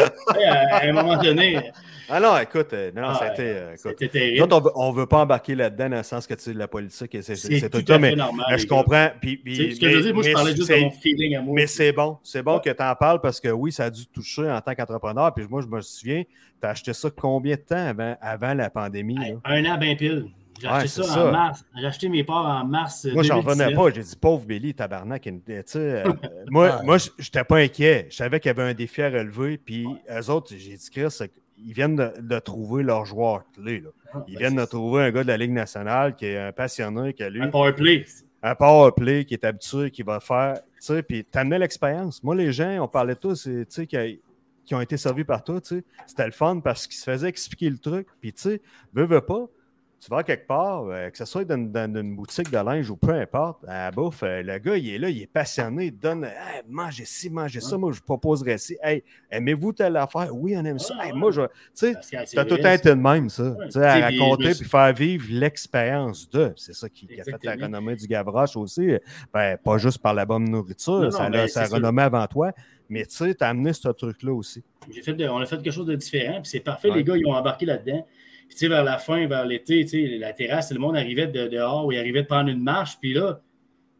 À, un moment donné, Ah non, écoute, euh, non, ah, ça a été. euh, écoute. c'était Nous terrible. on ne veut pas embarquer là-dedans dans le sens que tu sais, la politique, et c'est tout ça, mais, normal. mais je comprends. Puis, ce que je veux mais- dire, moi, je mais parlais juste de c'est- mon feeling à moi. Mais c'est bon. C'est bon Ouais. que tu en parles parce que oui, ça a dû toucher en tant qu'entrepreneur. Puis moi, je me souviens, tu as acheté ça combien de temps avant, avant la pandémie? Hey, un an bien pile. J'ai Ouais, acheté ça, ça. en mars. J'ai acheté mes parts en mars. Moi, j'en 2019. revenais pas. J'ai dit, pauvre Billy, tabarnak. euh, moi, Ouais. moi je n'étais pas inquiet. Je savais qu'il y avait un défi à relever. Puis eux autres, j'ai dit, Chris, c'est ils viennent de, de trouver leur joueur clé. là. Ah, Ils ben, viennent de trouver un gars de la Ligue nationale qui est un passionné, qui a lu Un power play. un power play, qui est habitué, qui va faire. Tu sais, puis t'amenais l'expérience. Moi, les gens, on parlait tous, tu sais, qui, ont été servis par toi, tu sais. C'était le fun parce qu'ils se faisaient expliquer le truc. Puis, tu sais, veux, veux pas. Tu vas quelque part, euh, que ce soit dans, dans une boutique de linge ou peu importe, à la bouffe, euh, le gars, il est là, il est passionné, il te donne Hey, mangez ci, mangez ça, moi je proposerais ci. Hey, aimez-vous telle affaire? Oui, on aime ça. Ouais, Hey, ouais. moi, je. Tu sais, T'as tout été de même, ça. Ouais. Tu sais, à raconter puis faire vivre l'expérience de. C'est ça qui, qui a fait la renommée du Gavroche aussi. Ben, pas juste par la bonne nourriture, Non, ça non, a ça renommé avant toi. Mais tu sais, t'as amené ce truc-là aussi. J'ai fait de- on a fait quelque chose de différent, puis c'est parfait. Ouais. Les gars, ils ont embarqué là-dedans. Puis, tu sais, vers la fin, vers l'été, tu sais, la terrasse, le monde arrivait de dehors, ou il arrivait de prendre une marche, puis là,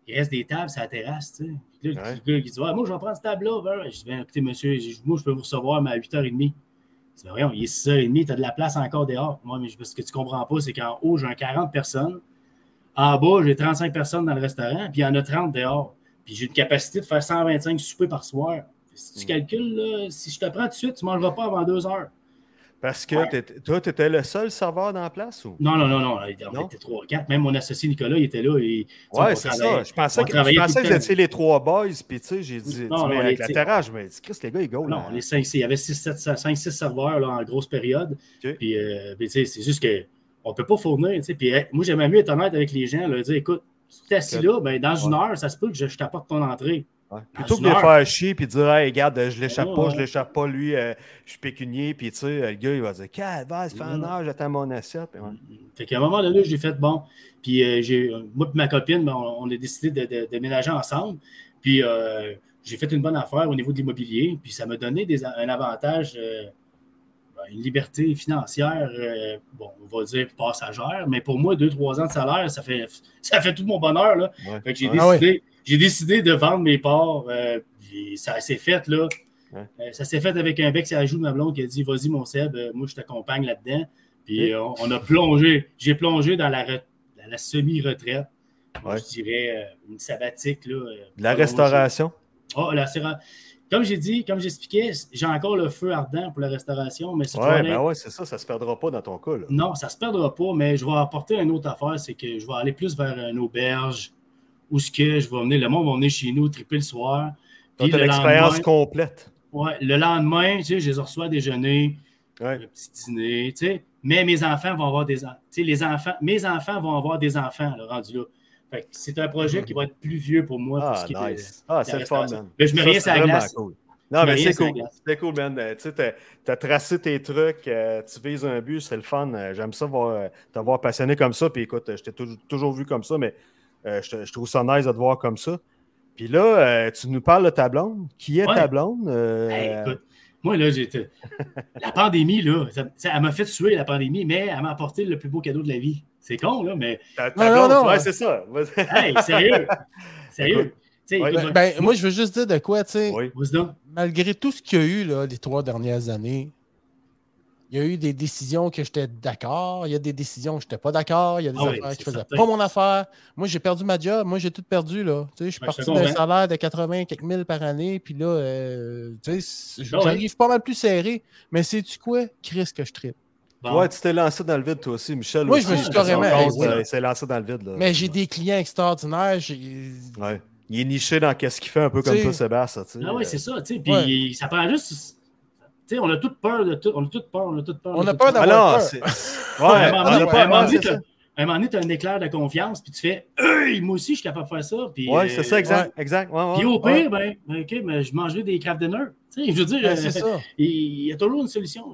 il reste des tables sur la terrasse, tu sais. Puis là, Ouais. le gars qui dit, Ouais, moi, je vais prendre cette table-là. Ben, je dis, ben, écoutez, monsieur, moi, je peux vous recevoir, mais à 8h30. Je dis, voyons, il est 6h30, tu as de la place encore dehors. Moi, mais ce que tu comprends pas, c'est qu'en haut, j'ai un 40 personnes. En bas, j'ai 35 personnes dans le restaurant, puis il y en a 30 dehors. Puis j'ai une capacité de faire 125 soupers par soir. Si tu Mm. calcules, là, si je te prends tout de suite, tu ne mangeras pas avant deux heures. Parce que Ouais. toi, tu étais le seul serveur dans la place ou? Non, non, non, non. On Non? était trois, quatre. Même mon associé Nicolas, il était là. Et, Ouais, c'est ça. Je pensais que, je pensais que vous étiez les trois boys, puis tu sais, j'ai dit, Non, les- avec la tu sais- terrasse, je me dis, Chris, les gars, ils go. Non, là. les cinq, il y avait 5-6 serveurs là, en grosse période. Puis, euh, tu sais, c'est juste qu'on ne peut pas fournir. tu sais. Puis, moi, j'aimerais mieux être honnête avec les gens. Là, dire, écoute, tu es assis Ok. là, ben, dans une heure, ça se peut que je, je t'apporte ton entrée. Ouais. Plutôt que de les faire chier puis dire Hey, regarde, je l'échappe Ouais, pas, ouais. je l'échappe pas, lui, euh, je suis pécunier, puis tu sais, le gars, il va dire Calvaire, ça fait un heure, j'attends mon assiette. Fait qu'à un moment donné, j'ai fait bon. Puis euh, j'ai, moi et ma copine, ben, on, on a décidé de, de- de ménager ensemble. Puis euh, j'ai fait une bonne affaire au niveau de l'immobilier. Puis ça m'a donné des- un avantage, euh, ben, une liberté financière, euh, bon, on va dire passagère. Mais pour moi, deux, trois ans de salaire, ça fait, ça fait tout mon bonheur. Là. Ouais. Fait que j'ai. Ah ouais. décidé, j'ai décidé de vendre mes parts. euh, ça s'est fait, là. Ouais. Euh, ça s'est fait avec un bec sur la joue de ma blonde qui a dit Vas-y, mon Seb, euh, moi, je t'accompagne là-dedans. Puis on, on a plongé, j'ai plongé dans la, re- dans la semi-retraite. Ouais. Je dirais une sabbatique. Là, la restauration? Ah, la Comme j'ai dit, comme j'expliquais, j'ai encore le feu ardent pour la restauration, mais c'est Ouais, ben ouais, c'est ça, ça se perdra pas dans ton cas. Là. non, ça ne se perdra pas, mais je vais apporter une autre affaire, c'est que je vais aller plus vers une auberge où ce que je vais venir, le monde va venir chez nous triper le soir. Puis le l'expérience complète. ouais, le lendemain, tu sais, je les reçois à déjeuner, Ouais. un petit dîner, tu sais. Mais mes enfants vont avoir des en- tu sais, les enfants, mes enfants vont avoir des enfants, là, rendu là. C'est un projet qui va être plus vieux pour moi. pour Ah, ce est nice. Ah, c'est le fun, man. Mais je Ça, la vraiment glace. cool. Non, mais c'est cool. C'est cool, man. Euh, Tu sais, as, tracé tes trucs, euh, tu vises un but, c'est le fun. Euh, J'aime ça voir, t'avoir passionné comme ça. Puis écoute, je t'ai toujours, toujours vu comme ça, mais euh, je, trouve ça nice de te voir comme ça. Puis là, euh, tu nous parles de ta blonde. Qui est Ouais. ta blonde? Euh, Hey, écoute, moi, là, j'étais. La pandémie, là, ça- ça- elle m'a fait suer la pandémie, mais elle m'a apporté le plus beau cadeau de la vie. C'est con, là, mais. ta, ta Non, non, blonde, non, ouais, c'est ça. Hey, sérieux! Sérieux! Ouais, Ben, ben, moi, je veux juste dire de quoi, tu sais, oui. malgré tout ce qu'il y a eu là, les trois dernières années, il y a eu des décisions que j'étais d'accord, il y a des décisions que j'étais pas d'accord, il y a des Ah oui, affaires c'est qui faisaient certain. pas mon affaire. Moi, j'ai perdu ma job, moi, j'ai tout perdu, là. Tu sais, je suis Ben, parti d'un salaire de 80 quelques mille par année, puis là, euh, tu sais, Ah ouais. j'arrive pas mal plus serré. Mais sais-tu quoi? Chris que je tripe. Bon. Ouais, tu t'es lancé dans le vide, toi aussi, Michel. Moi, aussi, je me suis carrément- euh, oui. Il s'est lancé dans le vide. Là. Mais j'ai des clients extraordinaires. Ouais. Il est niché dans qu'est-ce qu'il fait, un peu comme toi, Sébastien. Ah oui, c'est ça, tu sais. Puis Ouais. ça prend juste. Tu sais, on a toute peur de tout. On a toute peur, on a toute peur. On a peur Ah d'avoir non, peur. À Ouais, un moment on donné, à un moment ouais, tu as un éclair de confiance, puis tu fais Hey, moi aussi, je suis capable de faire ça. Puis, Ouais, euh, c'est ça, exact. exact. Ouais, ouais, Puis au ouais. pire, ben, ben, OK, mais je mangerai des craft dinner. Tu sais, je veux dire, Ben, euh, c'est ça. il y a toujours une solution.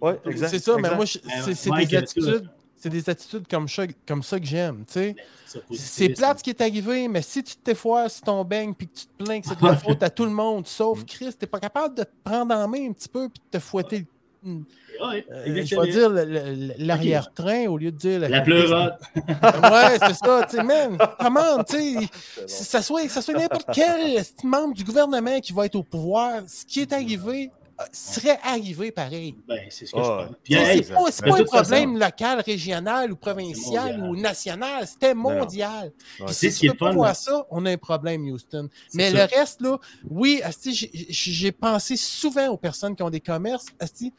Ouais, exact. C'est ça, mais moi, Ben, c'est Mike, des attitudes. C'est des attitudes comme ça, comme ça que j'aime. tu sais. ça, C'est plate ce qui est arrivé, mais si tu te défoires sur ton beigne puis que tu te plains que c'est de la faute à tout le monde, sauf Mm. Chris, t'es pas capable de te prendre en main un petit peu puis de te fouetter Ouais, euh, je vais dire le- le- l'arrière-train au lieu de dire La pleurote. Ouais, c'est ça, tu sais, man, comment, tu sais, si ça soit, ça soit n'importe quel membre du gouvernement qui va être au pouvoir, ce qui est arrivé serait arrivé pareil. Ben, c'est ce que Ah, je pense. Puis, hey, C'est pas, c'est pas un façon- problème local, régional ou provincial ou national, c'était mondial. Ouais. Puis c'est si ce tu le pas fun, voir ça, on a un problème, Houston. Mais ça. le reste, là, oui, asti, j'ai- j'ai j'ai pensé souvent aux personnes qui ont des commerces, asti,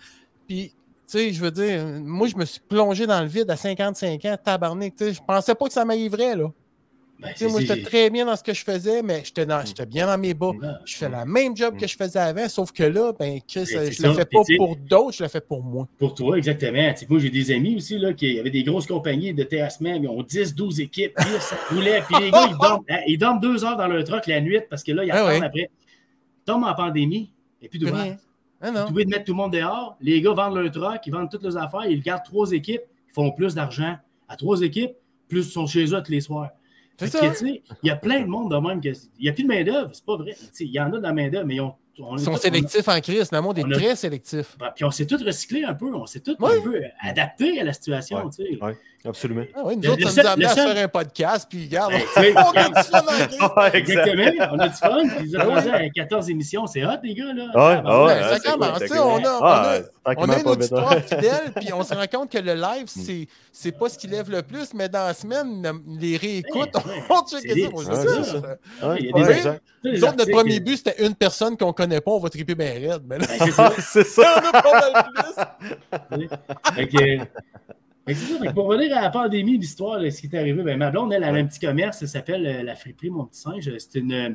puis, tu sais, je veux dire, moi, je me suis plongé dans le vide à 55 ans, tabarnak, tu sais, je pensais pas que ça m'arriverait, là. Ben, Tu moi, j'étais très bien dans ce que je faisais, mais j'étais bien dans mes bas. Je fais le même job que je faisais avant, sauf que là, ben, Chris, c'est je le ça. fais pas tu pour d'autres, je le fais pour moi. Pour toi, exactement. Tu sais, moi, j'ai des amis aussi là, qui avaient des grosses compagnies de terrassement. Ils ont 10, 12 équipes. Là, ça roulait. Puis les gars, ils dorment, ils dorment deux heures dans leur truck la nuit parce que là, ils Ah attendent ouais. après. Ils tombent en pandémie. Et puis, rien. Ah. Ils oublient de mettre tout le monde dehors. Les gars vendent leur truck, ils vendent toutes leurs affaires, ils gardent trois équipes, ils font plus d'argent à trois équipes, plus ils sont chez eux tous les soirs. C'est ça. Il y a plein de monde de même que. Il n'y a plus de main-d'œuvre, c'est pas vrai. Tu sais, Il y en a de la main-d'œuvre, mais ils ont. on Ils sont sélectifs en crise. Le monde est a- très sélectif. Puis on s'est tous recyclés un peu, on s'est tous Ouais. un peu adaptés à la situation. Ouais. Ouais, absolument. Ah oui, nous autres, ça nous a amené à seul- faire un podcast, puis regarde, Ben, sais, on a du fun. Ouais. Exactement, on a du fun. Puis Ils ont Ben rendu oui. à 14 émissions, c'est hot, les gars. Là. Ouais, Ah, ben, ouais, Ouais, ouais, ça commence, c'est on a- on a- tranquillement On a une vite. auditoire fidèle, puis on se rend compte que le live, c'est, c'est pas ce qui lève le plus, mais dans la semaine, le- les réécoutes, Ouais, ouais. on check Ouais, Ouais, ouais, les Nous autres, notre premier but, c'était une personne qu'on connaît pas, on va triper bien raide. Mais là, ben, c'est ça. C'est ça. on a pas mal plus. Ça. Pour revenir à la pandémie, l'histoire, là, ce qui est arrivé, ben, ma blonde, elle, elle a un petit commerce, ça s'appelle euh, La Friperie, mon petit singe. C'est une. euh,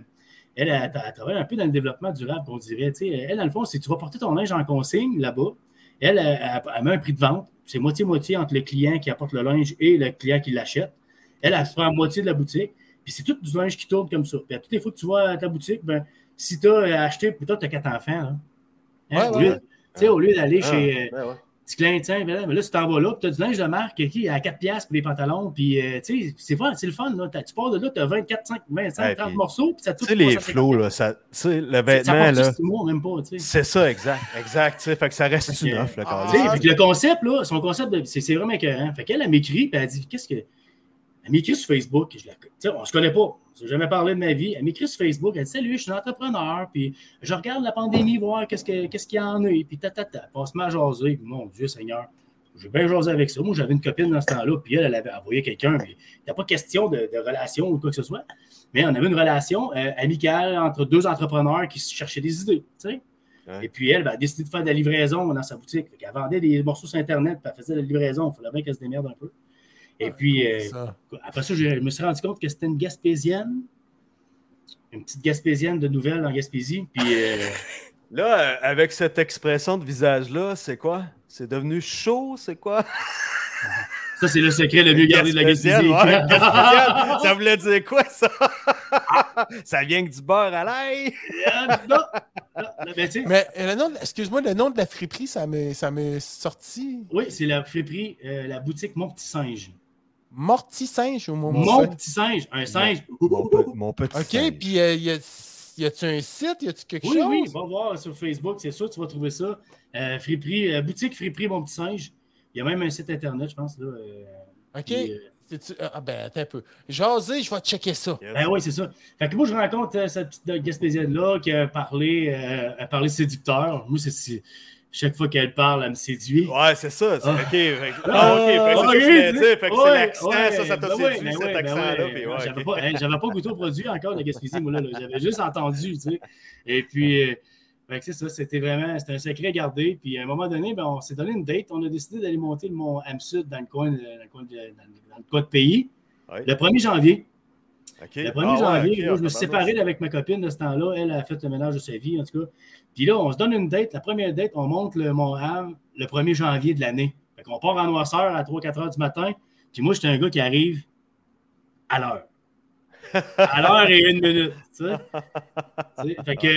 Elle, elle, elle travaille un peu dans le développement durable, qu'on dirait. Elle, dans le fond, c'est tu vas porter ton linge en consigne là-bas. Elle, elle, met un prix de vente. C'est moitié-moitié entre le client qui apporte le linge et le client qui l'achète. Elle, elle se prend moitié de la boutique. Puis c'est tout du linge qui tourne comme ça. Puis à toutes les fois que tu vas à ta boutique, ben, si tu as acheté, plutôt tu as quatre enfants. Hein, Ouais, au lieu- ouais. tu sais, au lieu d'aller Ah, chez. euh, ben petit clin tiens, ben là, mais là, tu t'en vas là, tu as du linge de marque qui est à 4 piastres pour les pantalons, puis euh, tu sais, c'est c'est le fun, là. T'as- Tu pars de là, tu as 24, 5, 25, Ouais, 30 puis, morceaux, puis ça te Tu sais, les flots, là, ça, tu sais, le Ça vêtement, là, juste six mois, même pas, tu sais. c'est ça, exact, exact, tu sais, fait que ça reste une offre, là, Ah, quand Tu sais, même. puis le concept, là, son concept, c'est vraiment écœurant. Fait qu'elle, elle m'écrit, puis elle dit Qu'est-ce que. Elle m'écrit sur Facebook, je la... on se connaît pas, je n'ai jamais parlé de ma vie. Elle m'écrit sur Facebook, elle dit Salut, je suis un entrepreneur, puis je regarde la pandémie, voir qu'est-ce que- qu'est-ce qu'il y en a, puis tatata. Passe-moi à jaser, puis mon Dieu Seigneur. J'ai bien jasé avec ça. Moi, j'avais une copine dans ce temps-là, puis elle, elle avait envoyé quelqu'un, mais il n'y a pas question de, de relation ou quoi que ce soit. Mais on avait une relation euh, amicale entre deux entrepreneurs qui se cherchaient des idées. Et puis elle, ben, elle a décidé de faire de la livraison dans sa boutique. Elle vendait des morceaux sur Internet, puis elle faisait de la livraison. Il fallait bien qu'elle se démerde un peu. Et puis, euh, Ça. après ça, je je me suis rendu compte que c'était une Gaspésienne. Une petite Gaspésienne de nouvelles en Gaspésie. Puis, euh, Là, euh, avec cette expression de visage-là, c'est quoi? C'est devenu chaud, c'est quoi? ça, c'est le secret le mieux gardé de la Gaspésie. Ouais, ça voulait dire quoi, ça? ça vient que du beurre à l'ail? Ah. Ah, ben, Mais le nom, excuse-moi, le nom de la friperie, ça m'est, ça m'est sorti. Oui, c'est la friperie, euh, la boutique Mon Petit Singe. Morty singe ou mon, Mon Petit Singe, un singe. Mon, mon petit Ok, singe. puis euh, y, a, y a-tu un site, y a-tu quelque Oui, chose? oui, va voir sur Facebook, c'est sûr, tu vas trouver ça. Euh, friperie, euh, boutique Friperie Mon Petit Singe. Il y a même un site internet, je pense. Là, euh, Ok. puis, euh, C'est-tu- Ah ben, attends un peu. Jaser, je vais checker ça. Yes. Ben oui, c'est ça. Fait que moi, je rencontre euh, cette petite Gaspésienne-là qui a parlé, euh, a parlé séducteur. Moi, c'est si- chaque fois qu'elle parle, elle me séduit. Ouais, c'est ça. c'est- Ah. OK. fait Ah, Ah, OK. que c'est ça que c'est l'accent, ouais, ça, ça t'a ben séduit, ben cet ben accent-là. ouais. ouais, J'avais ok. pas, hein, j'avais pas goûté au produit encore de Gaspésie, moi, là. là. J'avais juste entendu, tu sais. Et puis, euh, Fait que c'est ça, c'était vraiment c'était un secret gardé. Puis à un moment donné, ben, on s'est donné une date. On a décidé d'aller monter le mont Am-Sud dans le coin dans le coin de, dans dans le coin de pays. Le 1er janvier. Le 1er Ah janvier, là, je me suis séparé avec ma copine de ce temps-là. Elle a fait le ménage de sa vie, en tout cas. Puis là, on se donne une date. La première date, on monte le Mont Ham le 1er janvier de l'année. Fait qu'on part en noirceur à 3-4 heures du matin. Puis moi, j'étais un gars qui arrive à l'heure. À l'heure et une minute. Fait que,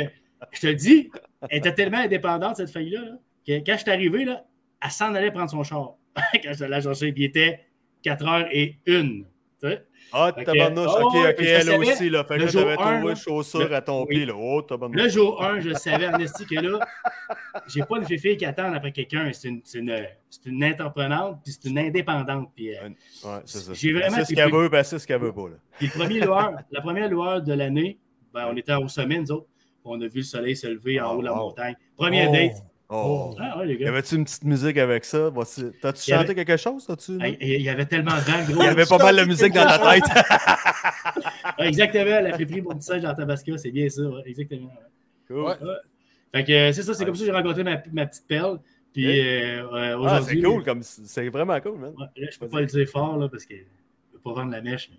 je te le dis, elle était tellement indépendante, cette fille-là, là, que quand je suis arrivé, là, elle s'en allait prendre son char. quand je l'ai chercher, puis il était 4 heures et une. Ah, tabarnouche. Oh, OK, OK, je elle savais, aussi, là. Fait que le là, jour t'avais trouvé là, une chaussure le- à ton oui. pied, là. Oh, tabarnouche. Le jour 1, je savais en esti que là, j'ai pas une fille qui attend après quelqu'un. C'est une, une, une entreprenante, puis c'est une indépendante. Puis, euh, Ouais, c'est ça. J'ai vraiment C'est ce qu'elle veut, ben c'est ce qu'elle veut pas, là. puis le premier la première loueur de l'année, ben, on était au sommet, nous autres. On a vu le soleil se lever en Oh, haut de la montagne. Première Oh. date. Oh. Ah ouais, les Y avait-tu une petite musique avec ça? Voici- T'as-tu Il avait- chanté quelque chose, t'as-tu? là? Hey, Il y avait tellement de vent, gros. Il y avait pas mal de musique dans ta tête. Ah, Exactement, elle a fait pris mon petit singe dans Tabasco, c'est bien ça, ouais, exactement. ouais. Cool. Ouais. Fait que euh, c'est ça, c'est comme ça que j'ai rencontré ma, ma petite perle. Puis Ok. euh, euh, Ah, c'est aujourd'hui. cool, comme c'est vraiment cool, man. Ouais, là, je peux pas le dire fort là, parce que je ne veux pas vendre la mèche, mais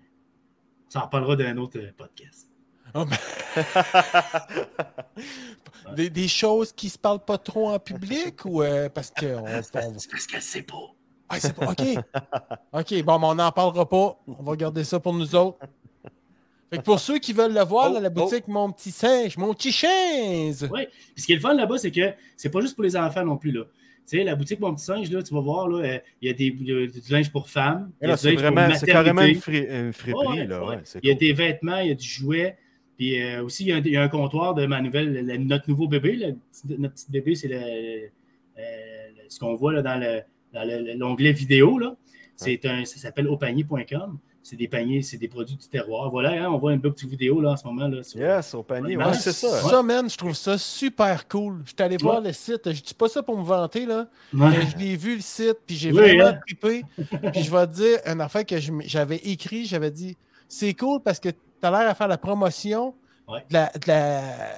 ça en reparlera d'un autre euh, podcast. Ah, ben- des, des choses qui se parlent pas trop en public ou euh, parce que on, C'est parce, on- c'est parce qu'elle sait pas. Ah, c'est pas. OK. OK, bon, mais on n'en parlera pas. On va garder ça pour nous autres. Fait que pour ceux qui veulent le voir, Oh, là, la boutique Mon Petit Singe, Mon Petit Chaise. Ouais. Puis ce qui est le fun là-bas, c'est que c'est pas juste pour les enfants non plus. Là. Tu sais, la boutique Mon Petit Singe, là, tu vas voir, là, euh, il y a des, du linge pour femmes. C'est carrément une, fri- une friperie, Ouais, là. ouais. Ouais, c'est Il y a cool. des vêtements, il y a du jouet. Puis euh, aussi, il y, a un, il y a un comptoir de ma nouvelle, la- notre nouveau bébé. là. notre petit bébé, c'est le, euh, le- ce qu'on voit là, dans le- dans le- l'onglet vidéo. Là. C'est un, ça s'appelle opanier.com. C'est des paniers, c'est des produits du terroir. Voilà, hein, on voit une belle petite vidéo là, en ce moment. Là, sur- Yes, au panier. Ouais, Ouais, c'est ça. Ça, man, je trouve ça super cool. Je suis allé voir le site. Je dis pas ça pour me vanter, là. Ouais. mais je l'ai vu, le site, puis j'ai Oui, vraiment hein. trippé. Puis je vais te dire une affaire que j'avais écrit. J'avais dit c'est cool parce que tu as l'air à faire la promotion Ouais. de la, de la-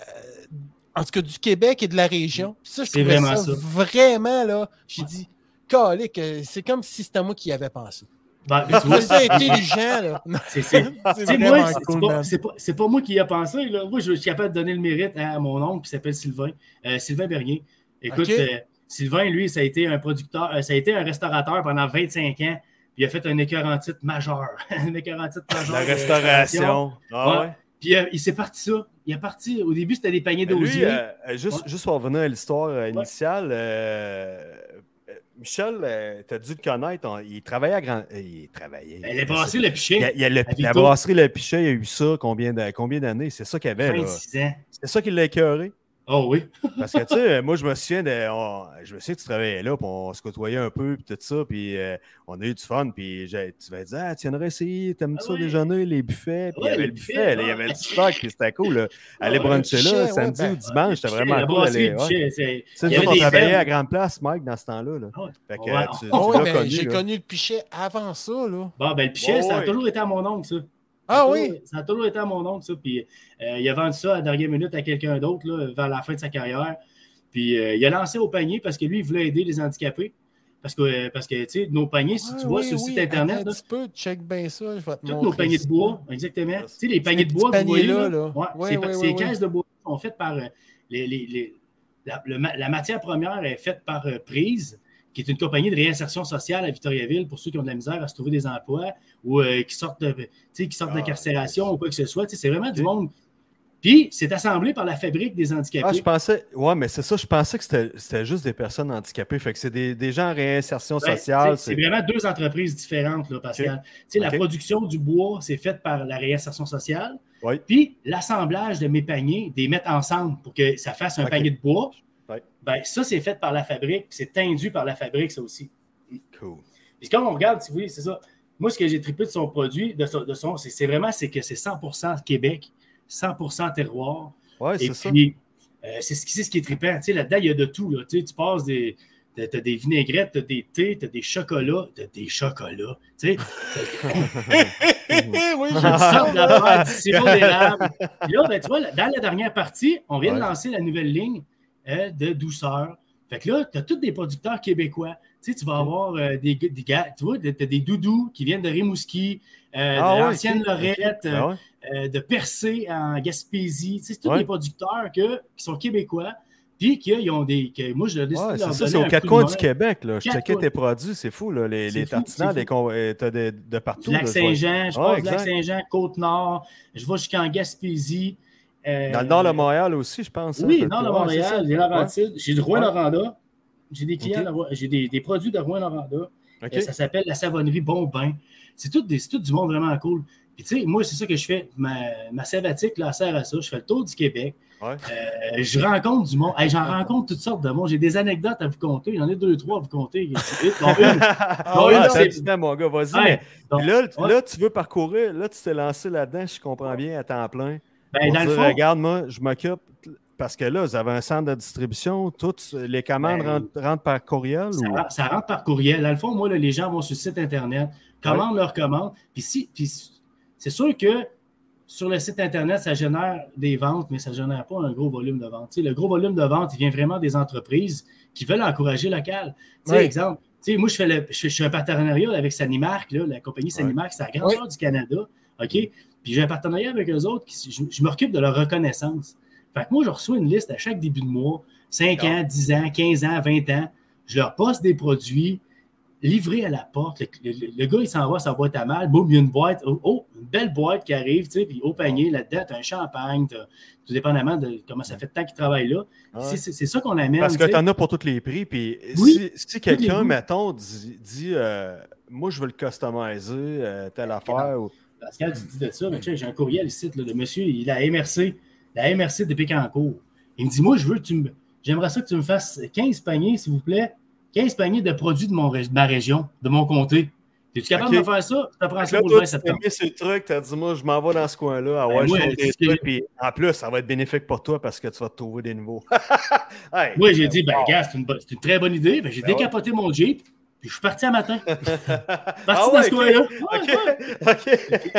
en tout cas du Québec et de la région. Puis ça, je C'est vraiment ça, ça. vraiment, là. J'ai Ouais. dit, calique, c'est comme si c'était moi qui y avais pensé. Ben, trouvais ça intelligent, là. C'est- c'est- C'est moi, c'est cool, pas, man. c'est pas, c'est pas moi qui y a pensé. Là. Moi, je suis capable de donner le mérite à mon oncle qui s'appelle Sylvain. Euh, Sylvain Bernier. Écoute, euh, Sylvain, lui, ça a été un producteur, euh, ça a été un restaurateur pendant 25 ans. Puis il a fait un écœurant titre majeur. un écœurant titre majeur. La de restauration. Ah Ouais. Puis euh, il s'est parti ça. Il est parti. Au début, c'était des paniers d'osier. euh, euh, juste, Ouais. juste pour revenir à l'histoire euh, initiale, euh, euh, Michel, tu as dû le connaître. on- il travaillait à Grand. euh, Il travaillait. Elle est passée le Il y pichet. a, il a le- la brasserie Le Pichet, il y a eu ça combien d'a- combien d'années? C'est ça qu'il avait. là. 26 ans. C'est ça qui l'a écœuré? Oh oui. Parce que, tu sais, moi, je me souviens de. on- je me souviens que tu travaillais là, puis on se côtoyait un peu, puis tout ça, puis euh, on a eu du fun, puis j'ai- tu vas dire, ah, tu viendrais essayer, t'aimes Ah ça déjeuner, les buffets, puis il y avait le buffet, il y avait du stock, puis c'était cool, là. Aller Ouais, bruncher le là, samedi ouais, ou ben, dimanche, c'était vraiment cool. Tu sais, on travaillait à Grande Place, Mike, dans ce temps-là. Là. Ah ouais. Fait que Ouais. tu, tu ouais, l'as ben, connu. j'ai là. connu le pichet avant ça, là. Bon, ben, le pichet, ça a toujours été à mon oncle, ça. Ah Ça a oui? toujours- Ça a toujours été à mon oncle, ça. Puis euh, il a vendu ça à la dernière minute à quelqu'un d'autre, vers la fin de sa carrière. Puis euh, il a lancé au panier parce que lui, il voulait aider les handicapés. Parce que, euh, parce que tu sais, nos paniers, si tu vois oui, sur le oui, site Internet, attends là, Un petit peu, check bien ça. Je vais te tous nos paniers de bois, exactement. Tu sais, les paniers de bois, vous voyez, là, là. ouais, Ouais, ces, ouais, ces ouais, caisses de bois sont faites par les, les- les- la, le la matière première est faite par Prise, qui est une compagnie de réinsertion sociale à Victoriaville pour ceux qui ont de la misère à se trouver des emplois ou euh, qui sortent de, qui sortent Ah, d'incarcération ou quoi que ce soit. C'est vraiment du monde. Puis, c'est assemblé par la fabrique des handicapés. Ah, je pensais, ouais, mais c'est ça, je pensais que c'était juste des personnes handicapées. Fait que c'est des, des gens en réinsertion Ben, sociale. C'est vraiment deux entreprises différentes, là, Pascal. Tu sais, La production du bois, c'est faite par la réinsertion sociale. Oui. Puis l'assemblage de mes paniers, des mettre ensemble pour que ça fasse un panier de bois, Ouais. ben, ça, c'est fait par la fabrique. C'est tendu par la fabrique, ça aussi. Cool. Puis quand on regarde, si vous voulez, c'est ça. Moi, ce que j'ai trippé de son produit, de son, de son c'est vraiment c'est que c'est 100% Québec, 100% terroir. Ouais, Et c'est ça. puis, euh, c'est ce, qui- c'est ce qui est trippant. Tu sais, là-dedans, il y a de tout. Là. Tu, sais, tu passes des. T'as des vinaigrettes, t'as des thés, t'as des chocolats, t'as des chocolats. Tu sais, oui, sortes d'affaires, du sirop d'érable. Puis là, ben, tu vois, dans la dernière partie, on vient de lancer la nouvelle ligne euh, de douceur. Fait que là, tu as tous des producteurs québécois. Tu sais, tu vas avoir euh, des, des gars, tu vois, as des doudous qui viennent de Rimouski, euh, Ah de ouais, l'ancienne Lorette. Ah ouais? euh, de Percé en Gaspésie. Tu sais, c'est tous Ouais. des producteurs que, qui sont québécois, puis qu'ils ont des. Que, moi, je leur décide Ouais, de c'est leur ça, donner c'est aux quatre coins du Québec. Là. Je checkais tes produits, c'est fou. Là. Les, les tartinades, les con- t'as de, de partout. Lac là, je Ouais, passe du Lac exact. Saint-Jean, Côte-Nord, je vais jusqu'en Gaspésie. Euh, Dans le nord de Montréal aussi, je pense. Oui, hein, nord de Montréal, j'ai Laurentides, j'ai de Rouen-Noranda, j'ai des clients, j'ai des, des produits de Rouen-Noranda. Euh, Ça s'appelle la savonnerie Bon Bain. C'est tout, des- c'est tout du monde vraiment cool. Puis, tu sais, moi, c'est ça que je fais. Ma, ma sabbatique, là, sert à ça. Je fais le tour du Québec. Ouais. Euh, je rencontre du monde. Hey, J'en rencontre toutes sortes de monde. J'ai des anecdotes à vous compter. J'en ai deux, trois à vous compter. Bon, une. Ah, oui, du mon gars, vas-y. Ouais. là, là, tu veux parcourir, là, tu t'es lancé là-dedans, je comprends bien, à temps plein. Ben, le fond, regarde, moi, je m'occupe. Parce que là, vous avez un centre de distribution, toutes les commandes Ben, rentrent, rentrent par courriel Ça, ou? rentre- ça rentre par courriel. Dans le fond, moi, là, les gens vont sur le site Internet, commandent leur commande. Puis si, puis c'est sûr que sur le site Internet, ça génère des ventes, mais ça ne génère pas un gros volume de ventes. Le gros volume de ventes, il vient vraiment des entreprises qui veulent encourager local. Ouais. exemple, moi, je fais, le, je, fais, je fais un partenariat avec Sanimark, là, la compagnie Sanimark, c'est la grandeur du Canada. OK? Puis j'ai un partenariat avec eux autres, qui, je, je m'occupe de leur reconnaissance. Fait que moi, je reçois une liste à chaque début de mois, 5 ans, 10 ans, 15 ans, 20 ans. Je leur poste des produits livrés à la porte. Le, le- le gars, il s'en va, sa boîte à mal. Boum, il y a une boîte. Oh, oh, une belle boîte qui arrive, tu sais, puis au panier, là-dedans, tu as un champagne, t'as- tout dépendamment de comment ça fait de temps qu'il travaille là. Ouais. C'est- ça qu'on amène. Parce que tu en as pour tous les prix. Puis Oui, si, quelqu'un, mettons, dit, dit, euh, moi, je veux le customiser, euh, telle affaire. Ou... Pascal, tu dis de ça, mais tu sais, j'ai un courriel ici, là, le monsieur, il a MRC, la MRC de Pécancourt. Il me dit, moi, je veux que tu me. J'aimerais ça que tu me fasses 15 paniers, s'il vous plaît. 15 paniers de produits de, mon, de ma région, de mon comté. Es-tu capable Ok. de me faire ça? Je te prends Fait que ça pour le 20 tu t'es septembre. mis le truc, tu as dit, moi, je m'en vais dans ce coin-là. Ah Ben, ouais, des ce trucs. Puis en plus, ça va être bénéfique pour toi parce que tu vas te trouver des nouveaux. Hey, Moi, j'ai dit, ben, wow. gars, c'est une, très bonne idée. Ben, j'ai Ben ouais. décapoté mon Jeep, puis je suis parti un matin. Parti Ah dans ouais, ce ok. coin-là.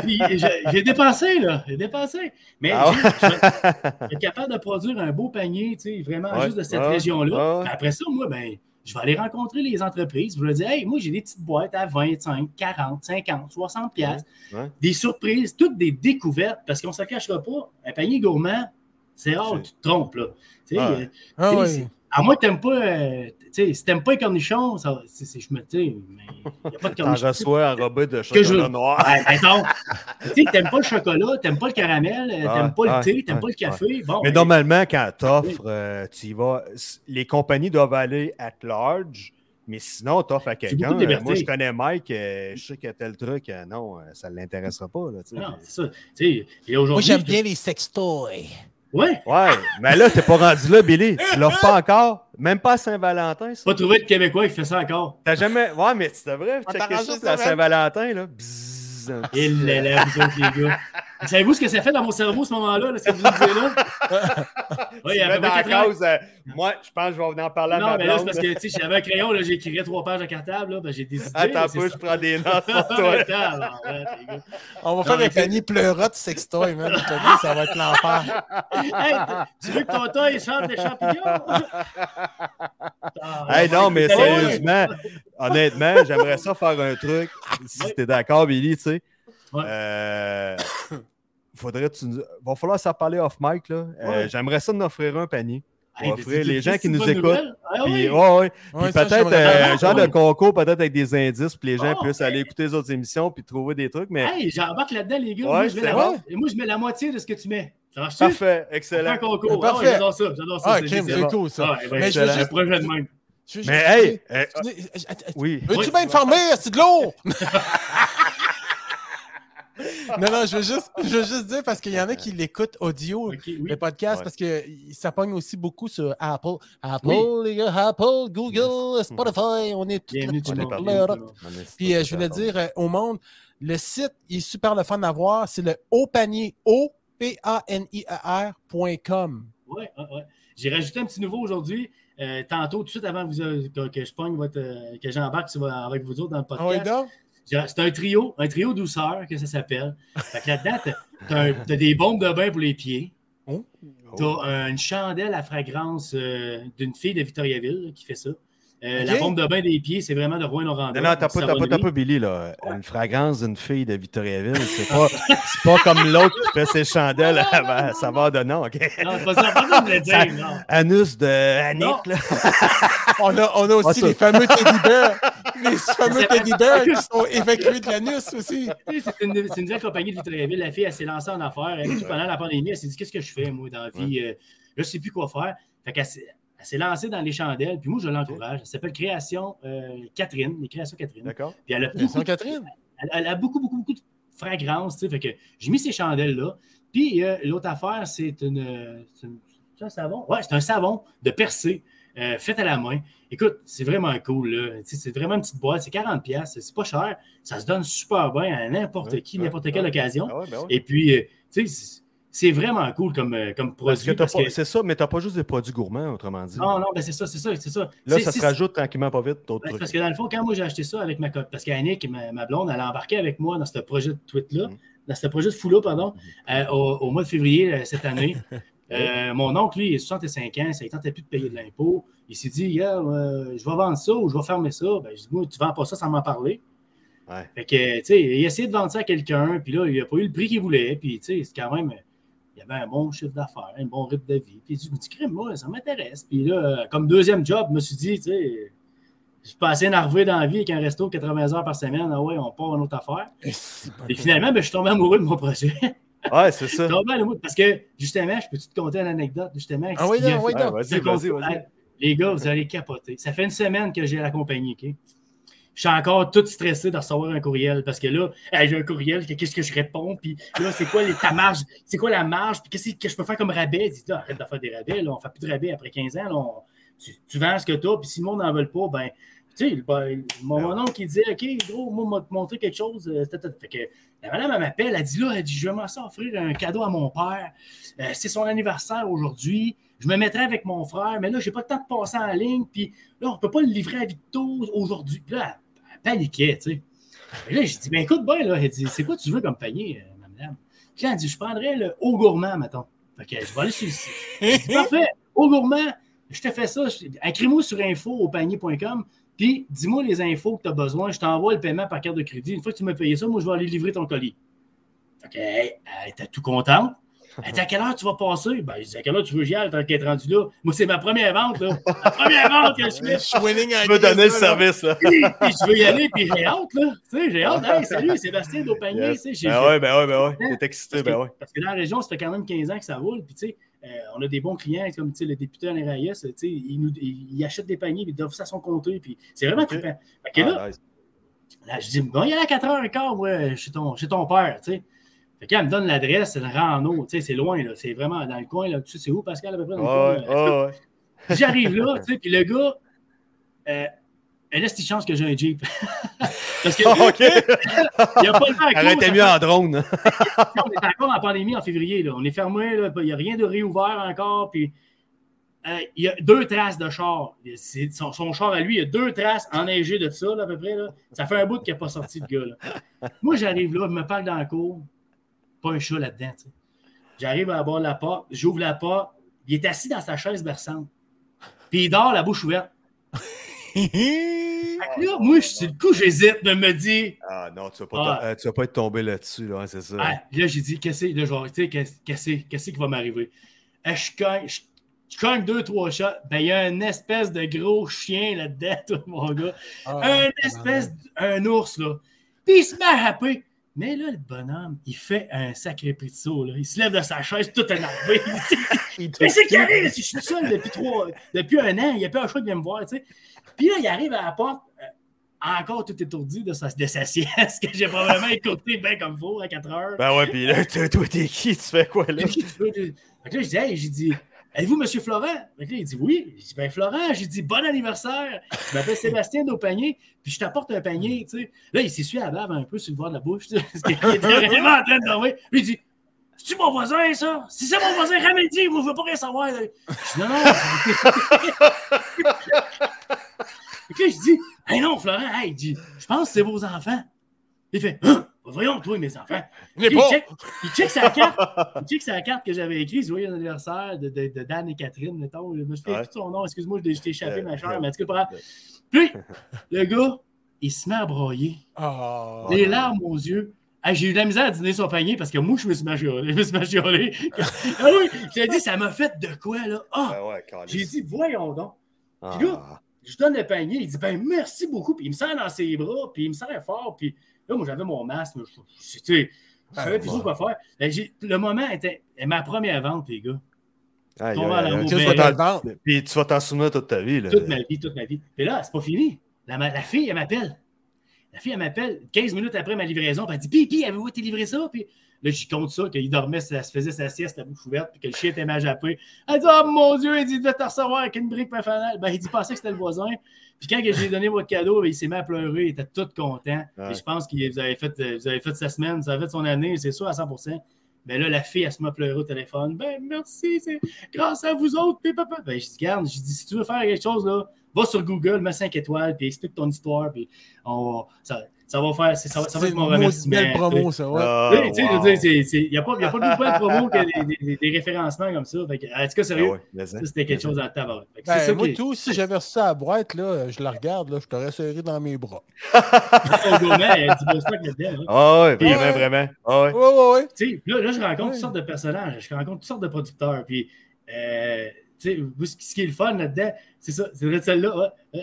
Ouais, j'ai dépensé, là. J'ai dépensé. Mais Ah je être capable de produire un beau panier, tu sais, vraiment Ouais, juste de cette région-là. Après ça, moi, ben, je vais aller rencontrer les entreprises. Je vais leur dire, hey, moi, j'ai des petites boîtes à 25, 40, 50, 60 piastres. Ouais. Des surprises, toutes des découvertes, parce qu'on ne se cachera pas. Un panier gourmand, c'est rare, tu te trompes, là. Tu sais, euh, Ah À moins que tu n'aimes pas, euh, tu sais, si tu n'aimes pas les cornichons, ça, c'est, c'est- je me dis, mais il n'y a pas de T'en cornichons. reçois enrobé de je- chocolat noir. Ouais, mettons, tu sais, t'aimes pas le chocolat, t'aimes pas le caramel, euh, t'aimes pas le thé, t'aimes pas le café. Bon, Mais ben, normalement, quand tu offres, tu y vas. Les compagnies doivent aller at large, mais sinon, tu offres à quelqu'un. euh. Moi, je connais Mike, euh, je sais qu'il y a tel truc. euh, non, euh, ça ne l'intéressera pas. Là, non, c'est ça. Tu sais, et Moi, aujourd'hui. j'aime je- bien les sextoys. Ouais, Ouais, mais là, t'es pas rendu là, Billy. Tu l'offres pas encore. Même pas à Saint-Valentin, pas trouvé de Québécois qui fait ça encore. T'as jamais. Ouais, mais devrais On checker ça man. Saint-Valentin, là. Bzzz, vous autres, les gars. Savez-vous ce que ça fait dans mon cerveau, ce moment-là, là, ce que vous me disiez là? Oui, il y Tu a à mets peu dans près la quatre ans. cause, euh, moi, je pense que je vais venir en parler à Non, ma mais là, c'est parce que, tu sais, si j'avais un crayon, là, j'écrirais trois pages de cartable, là, ben, j'ai des idées. Attends un peu, je prends des notes pour toi. Attends, alors, ouais, les gars. On va Non, faire un panier pleurote sextoy, man. Dis, ça va être l'enfer. Hey, tu veux que ton il chante des champignons? Ah, Hey, non, mais ouais. sérieusement, honnêtement, j'aimerais ça faire un truc. Si t'es d'accord, Billy, tu sais. Ouais. Euh, faudrait tu nous- va falloir s'en parler off mic, là. Euh, Ouais. J'aimerais ça nous offrir un panier. Hey, offrir les gens qui nous écoutent. Ah oui. Ouais, peut-être euh, genre de concours, peut-être avec des indices, puis les gens Oh, puissent aller écouter les autres émissions puis trouver des trucs. Mais Hey, j'embarque là-dedans, les gars. Ouais, moi, je la, moi, je mets la moitié de ce que tu mets. Ça marche-tu? parfait, excellent. un concours. Parfait. Ah j'adore ça. J'adore ça. Ah, c'est- bon. ça. Ah, ouais, Mais je veux juste- projet de même. Je- je- Mais hey, euh, oui. Veux-tu me farmer? C'est de l'eau! non, non, je veux juste, je veux juste dire parce qu'il y en a qui l'écoutent audio, Ok, oui. le podcast, Ouais. parce que ça pogne aussi beaucoup sur Apple. Apple, Oui. les gars, Apple, Google, Spotify, on est tout Bienvenue tout On est tout le monde. Puis euh, je voulais dire euh, au monde, le site il est super le fun à voir, c'est le haut panier, o p a n i a r.com. Ouais, ouais, ouais. J'ai rajouté un petit nouveau aujourd'hui. Euh, tantôt, tout de suite avant que, vous, euh, que, que je pogne votre, euh, que j'embarque avec vous autres dans le Ah oui, podcast. donc? C'est un trio, un trio douceur que ça s'appelle. Fait que là-dedans, t'as- t'as t'as des bombes de bain pour les pieds. Oh. Tu as une chandelle à fragrance euh, d'une fille de Victoriaville là, qui fait ça. Euh, La pompe de bain des pieds, c'est vraiment de Rouen-Noranda. Non, non, t'as pas, t'as pas, t'as pas Billy, là. Une fragrance d'une fille de Victoriaville, c'est pas, c'est pas comme l'autre qui fait ses chandelles à saveur de nom, OK? Non, c'est pas ça, pas ça de le dire, non. Anus de Annick, là. On a, on a aussi Ah, les fameux teddy bears. Les fameux teddy bears qui sont évacués de l'anus aussi. C'est une, c'est une nouvelle compagnie de Victoriaville. La fille, elle s'est lancée en affaires. Elle, pendant la pandémie, elle s'est dit Qu'est-ce que je fais, moi, dans la vie? Euh, Je ne sais plus quoi faire. Fait qu'elle s'est- elle s'est lancée dans les chandelles. Puis moi, je l'encourage. Elle s'appelle Création euh, Catherine, les Créations Catherine. D'accord. Puis elle a beaucoup, Saint-Catherine. elle, elle a beaucoup, beaucoup, beaucoup de fragrance. tu sais. Fait que j'ai mis ces chandelles-là. Puis euh, l'autre affaire, c'est une, c'est une- c'est un savon? Ouais, c'est un savon de percé euh, fait à la main. Écoute, c'est vraiment cool. C'est vraiment une petite boîte. C'est 40$. piastres, C'est pas cher. Ça se donne super bien à n'importe Ouais, qui, n'importe ouais. quelle occasion. Ah ben. Et puis, tu sais, c'est- vraiment cool comme, euh, comme produit. que- C'est ça, mais t'as pas juste des produits gourmands, autrement dit. Non, non, ben c'est ça, c'est ça, c'est ça. Là, ça se rajoute tranquillement pas vite d'autres ben, trucs. parce que dans le fond, quand moi j'ai acheté ça avec ma copine, parce qu'Annick, ma, ma blonde, elle a embarqué avec moi dans ce projet de tweet-là, Mhm. dans ce projet de fou-là, pardon, euh, au, au mois de février euh, cette année. Euh, mon oncle, lui, il a 65 ans, ça ne tentait plus de payer de l'impôt. Il s'est dit, Yeah, je vais vendre ça ou je vais fermer ça. Ben, je dis, moi, tu ne vends pas ça sans m'en parler. Ouais. Fait que, tu sais, il a essayé de vendre ça à quelqu'un, puis là, il n'a pas eu le prix qu'il voulait, puis, tu sais, c'est quand même, il y avait un bon chiffre d'affaires, un bon rythme de vie. Puis, je me dis, crème, moi, ça m'intéresse. Puis là, comme deuxième job, je me suis dit, tu sais, je suis pas assez énervé dans la vie avec un resto 80 heures par semaine. Ah ouais, on part à une autre affaire. Et finalement, ben, je suis tombé amoureux de mon projet. Ouais, c'est Je ça. suis tombé amoureux parce que, justement, je peux te conter une anecdote, justement. Ah oui, non, oui, non. Vas-y, vas-y, vas-y. Les gars, vous allez capoter. Ça fait une semaine que j'ai la compagnie, OK? Je suis encore tout stressé de recevoir un courriel parce que là, j'ai un courriel, qu'est-ce que je réponds? Puis là, c'est quoi les, ta marge? C'est quoi la marge? Puis qu'est-ce que je peux faire comme rabais? Dit, là, arrête de faire des rabais, là, on ne fait plus de rabais après 15 ans. là, tu, tu vends ce que tu as, puis si le monde n'en veut pas, ben, tu sais, ben, mon, mon oncle, il dit, OK, gros, moi, m'a te montrer quelque chose. euh. Fait que la madame, elle m'appelle, elle dit, là, elle dit, je vais m'en offrir un cadeau à mon père. Euh, c'est son anniversaire aujourd'hui. Je me mettrai avec mon frère, mais là, j'ai pas le temps de passer en ligne. Puis là, on peut pas le livrer à Victo aujourd'hui. Là, paniquait, tu sais. Là, j'ai dit, ben écoute bien, là, elle dit, c'est quoi tu veux comme panier, euh, madame? Elle dit, je prendrais le haut gourmand, mettons. Fait que je vais aller sur le site. J'ai parfait, haut gourmand, je te fais ça. Écris-moi sur info au panier.com. Puis, dis-moi les infos que tu as besoin. Je t'envoie le paiement par carte de crédit. Une fois que tu m'as payé ça, moi, je vais aller livrer ton colis. Fait que, elle était tout contente. Elle dit à quelle heure tu vas passer? Ben, je dis à quelle heure tu veux que j'y aille tant qu'elle est rendue là? Moi, c'est ma première vente, là. La première vente que je fais. Je suis winning à Tu veux donner le service, là. Puis, puis je veux y aller, puis j'ai hâte, là. Tu sais, j'ai hâte. Hey, salut, Sébastien Daupanier. Yes. Tu sais, j'ai- Ben ouais, ben ouais, ben ouais. T'es excité, parce que, ben ouais. parce que dans la région, ça fait quand même 15 ans que ça roule. Puis, tu sais, euh, on a des bons clients, comme tu sais, le député Alain Reyes, tu sais, il, nous, il, il achète des paniers, puis il offre ça à son compteur. Puis, c'est vraiment Ok. trippant. Fait que là, Ah, nice. Là, je dis, bon, il y a à 4h15, moi, chez ton, chez ton père, tu sais. Fait qu'elle me donne l'adresse, c'est le Rano, tu sais, c'est loin, là. C'est vraiment dans le coin, là. Tu sais, c'est où, Pascal, à peu près? Dans le coin, Ouais, là? ouais, ouais. J'arrive là, tu sais, puis le gars, euh, elle laisse chance que j'ai un Jeep. Parce que Ah, OK. il n'y a pas le temps Arrêtez ça mieux en drone. On est encore en pandémie en février, là. On est fermé, là. Il n'y a rien de réouvert encore, puis euh, il y a deux traces de char. Son, son char à lui, il y a deux traces enneigées de ça, là, à peu près. Là. Ça fait un bout qu'il n'a pas sorti, le gars. Là. Moi, j'arrive là, je me parle dans la cour. Pas un chat là-dedans. J'arrive à bord de la porte, j'ouvre la porte. Il est assis dans sa chaise berçante. Puis il dort la bouche ouverte. Fait que là, moi, je- sur le coup, j'hésite de me dire. Ah non, tu vas pas, Ah. euh, tu vas pas être tombé là-dessus, là, c'est ça. Ah, là, j'ai dit, qu'est-ce que sais, qu'est-ce qu'est-ce- qu'est-ce qui va m'arriver? Ah, je cogne, je, je cogne deux, trois shots. Ben, il y a un espèce de gros chien là-dedans, toi, mon gars. Ah, un espèce, un ours, là. Puis il se met à happer. Mais là, le bonhomme, il fait un sacré de saut, là. Il se lève de sa chaise tout énervé. Mais c'est carré, là, si je suis seul depuis, trois, depuis un an, il n'y a pas un choix de venir me voir, tu sais. Puis là, il arrive à la porte, euh, encore tout étourdi de sa, de sa sieste, que j'ai probablement écouté bien comme faut à 4 heures. Ben ouais, pis là, toi, toi, t'es qui? Tu fais quoi, là? Fait que là, je dis, hey, j'ai dit, êtes-vous Monsieur Florent? Il dit oui. J'ai dit, ben Florent, j'ai dit, bon anniversaire. Je m'appelle Sébastien Daupanier, puis je t'apporte un panier, tu sais. Là, il s'essuie la bave un peu sur le bord de la bouche, tu vraiment en train de dormir. Puis il dit, c'est-tu mon voisin, ça? Si c'est mon voisin, ramène-y, moi, je veux pas rien savoir. Je dis, non, non. Que là, je dis, hey non, Florent, hey, il dit, je pense que c'est vos enfants. Il fait, Hein? Voyons, toi, mes enfants. Il check, il check sa carte. Il check sa carte que j'avais écrite. Joyeux anniversaire de, de, de Dan et Catherine, mettons. Je me suis fait Ouais. son nom. Excuse-moi, je t'ai échappé, ma chère. Mais en tout cas. Puis, le gars, il se met à broyer. Ah. Les larmes aux yeux. Ah, j'ai eu de la misère à dîner son panier parce que moi, je me suis machiolé. Je me suis machiolé. ah oui, j'ai dit, ça m'a fait de quoi, là? Ah! Ben ouais. J'ai dit, voyons donc. Ah. Puis là, je donne le panier. Il dit, ben merci beaucoup. Puis il me serre dans ses bras, puis il me serre fort. Puis là, moi, j'avais mon masque. mais je- savais Ah, plus bon. trop quoi faire. Ben, le moment était ma première vente, les gars. Aïe, aïe, ben, tu vas te vendre? Puis tu vas t'en souvenir toute ta vie. Là. Toute ma vie, toute ma vie. Et là, c'est pas fini. La, la fille, elle m'appelle. La fille, elle m'appelle 15 minutes après ma livraison. Puis elle dit Pipi, avez-vous été livré ça? Puis là, j'y compte ça, qu'il dormait, ça se faisait sa sieste, la bouche ouverte, puis que le chien était mal jappé. Elle dit Oh mon Dieu, il dit De te recevoir avec une brique, fanale. Ben, il dit Pensait que c'était le voisin. Puis quand j'ai donné votre cadeau, ben, il s'est mis à pleurer. Il était tout content. Ouais. Et je pense que vous avez, fait, euh, vous avez fait sa semaine, vous avez fait son année, c'est sûr, à 100% Ben là, la fille, elle se met à pleurer au téléphone. Ben, merci, c'est grâce à vous autres, tes papas. Ben, je dis, garde, je dis, si tu veux faire quelque chose, là, va sur Google, mets 5 étoiles, puis explique ton histoire, puis on va- ça, ça va faire, ça, va- ça va être mon remerciement. belle promo, ça, ouais. Ah, Tu sais, tu sais, je veux wow. dire, c'est- c'est- il n'y a pas, il y a pas de plus belle promo que des, des- des- des référencements comme ça. Fait que, en tout cas, Ah sérieux, hein. c'était quelque chose dans le tabac. Fait que Ben, moi, tout, si j'avais reçu ça à la boîte, là, je la regarde, là, je t'aurais serré dans mes bras. gourmet, là-dedans. hein. Ah ouais, Puis- vraiment, vraiment. Ah ouais. Ouais, ouais, ouais. Tu sais, là, là, je rencontre Ouais. toutes sortes de personnages, je rencontre toutes sortes de producteurs. Puis, euh, tu sais, vous, ce qui est le fun là-dedans, c'est ça, c'est vrai celle-là.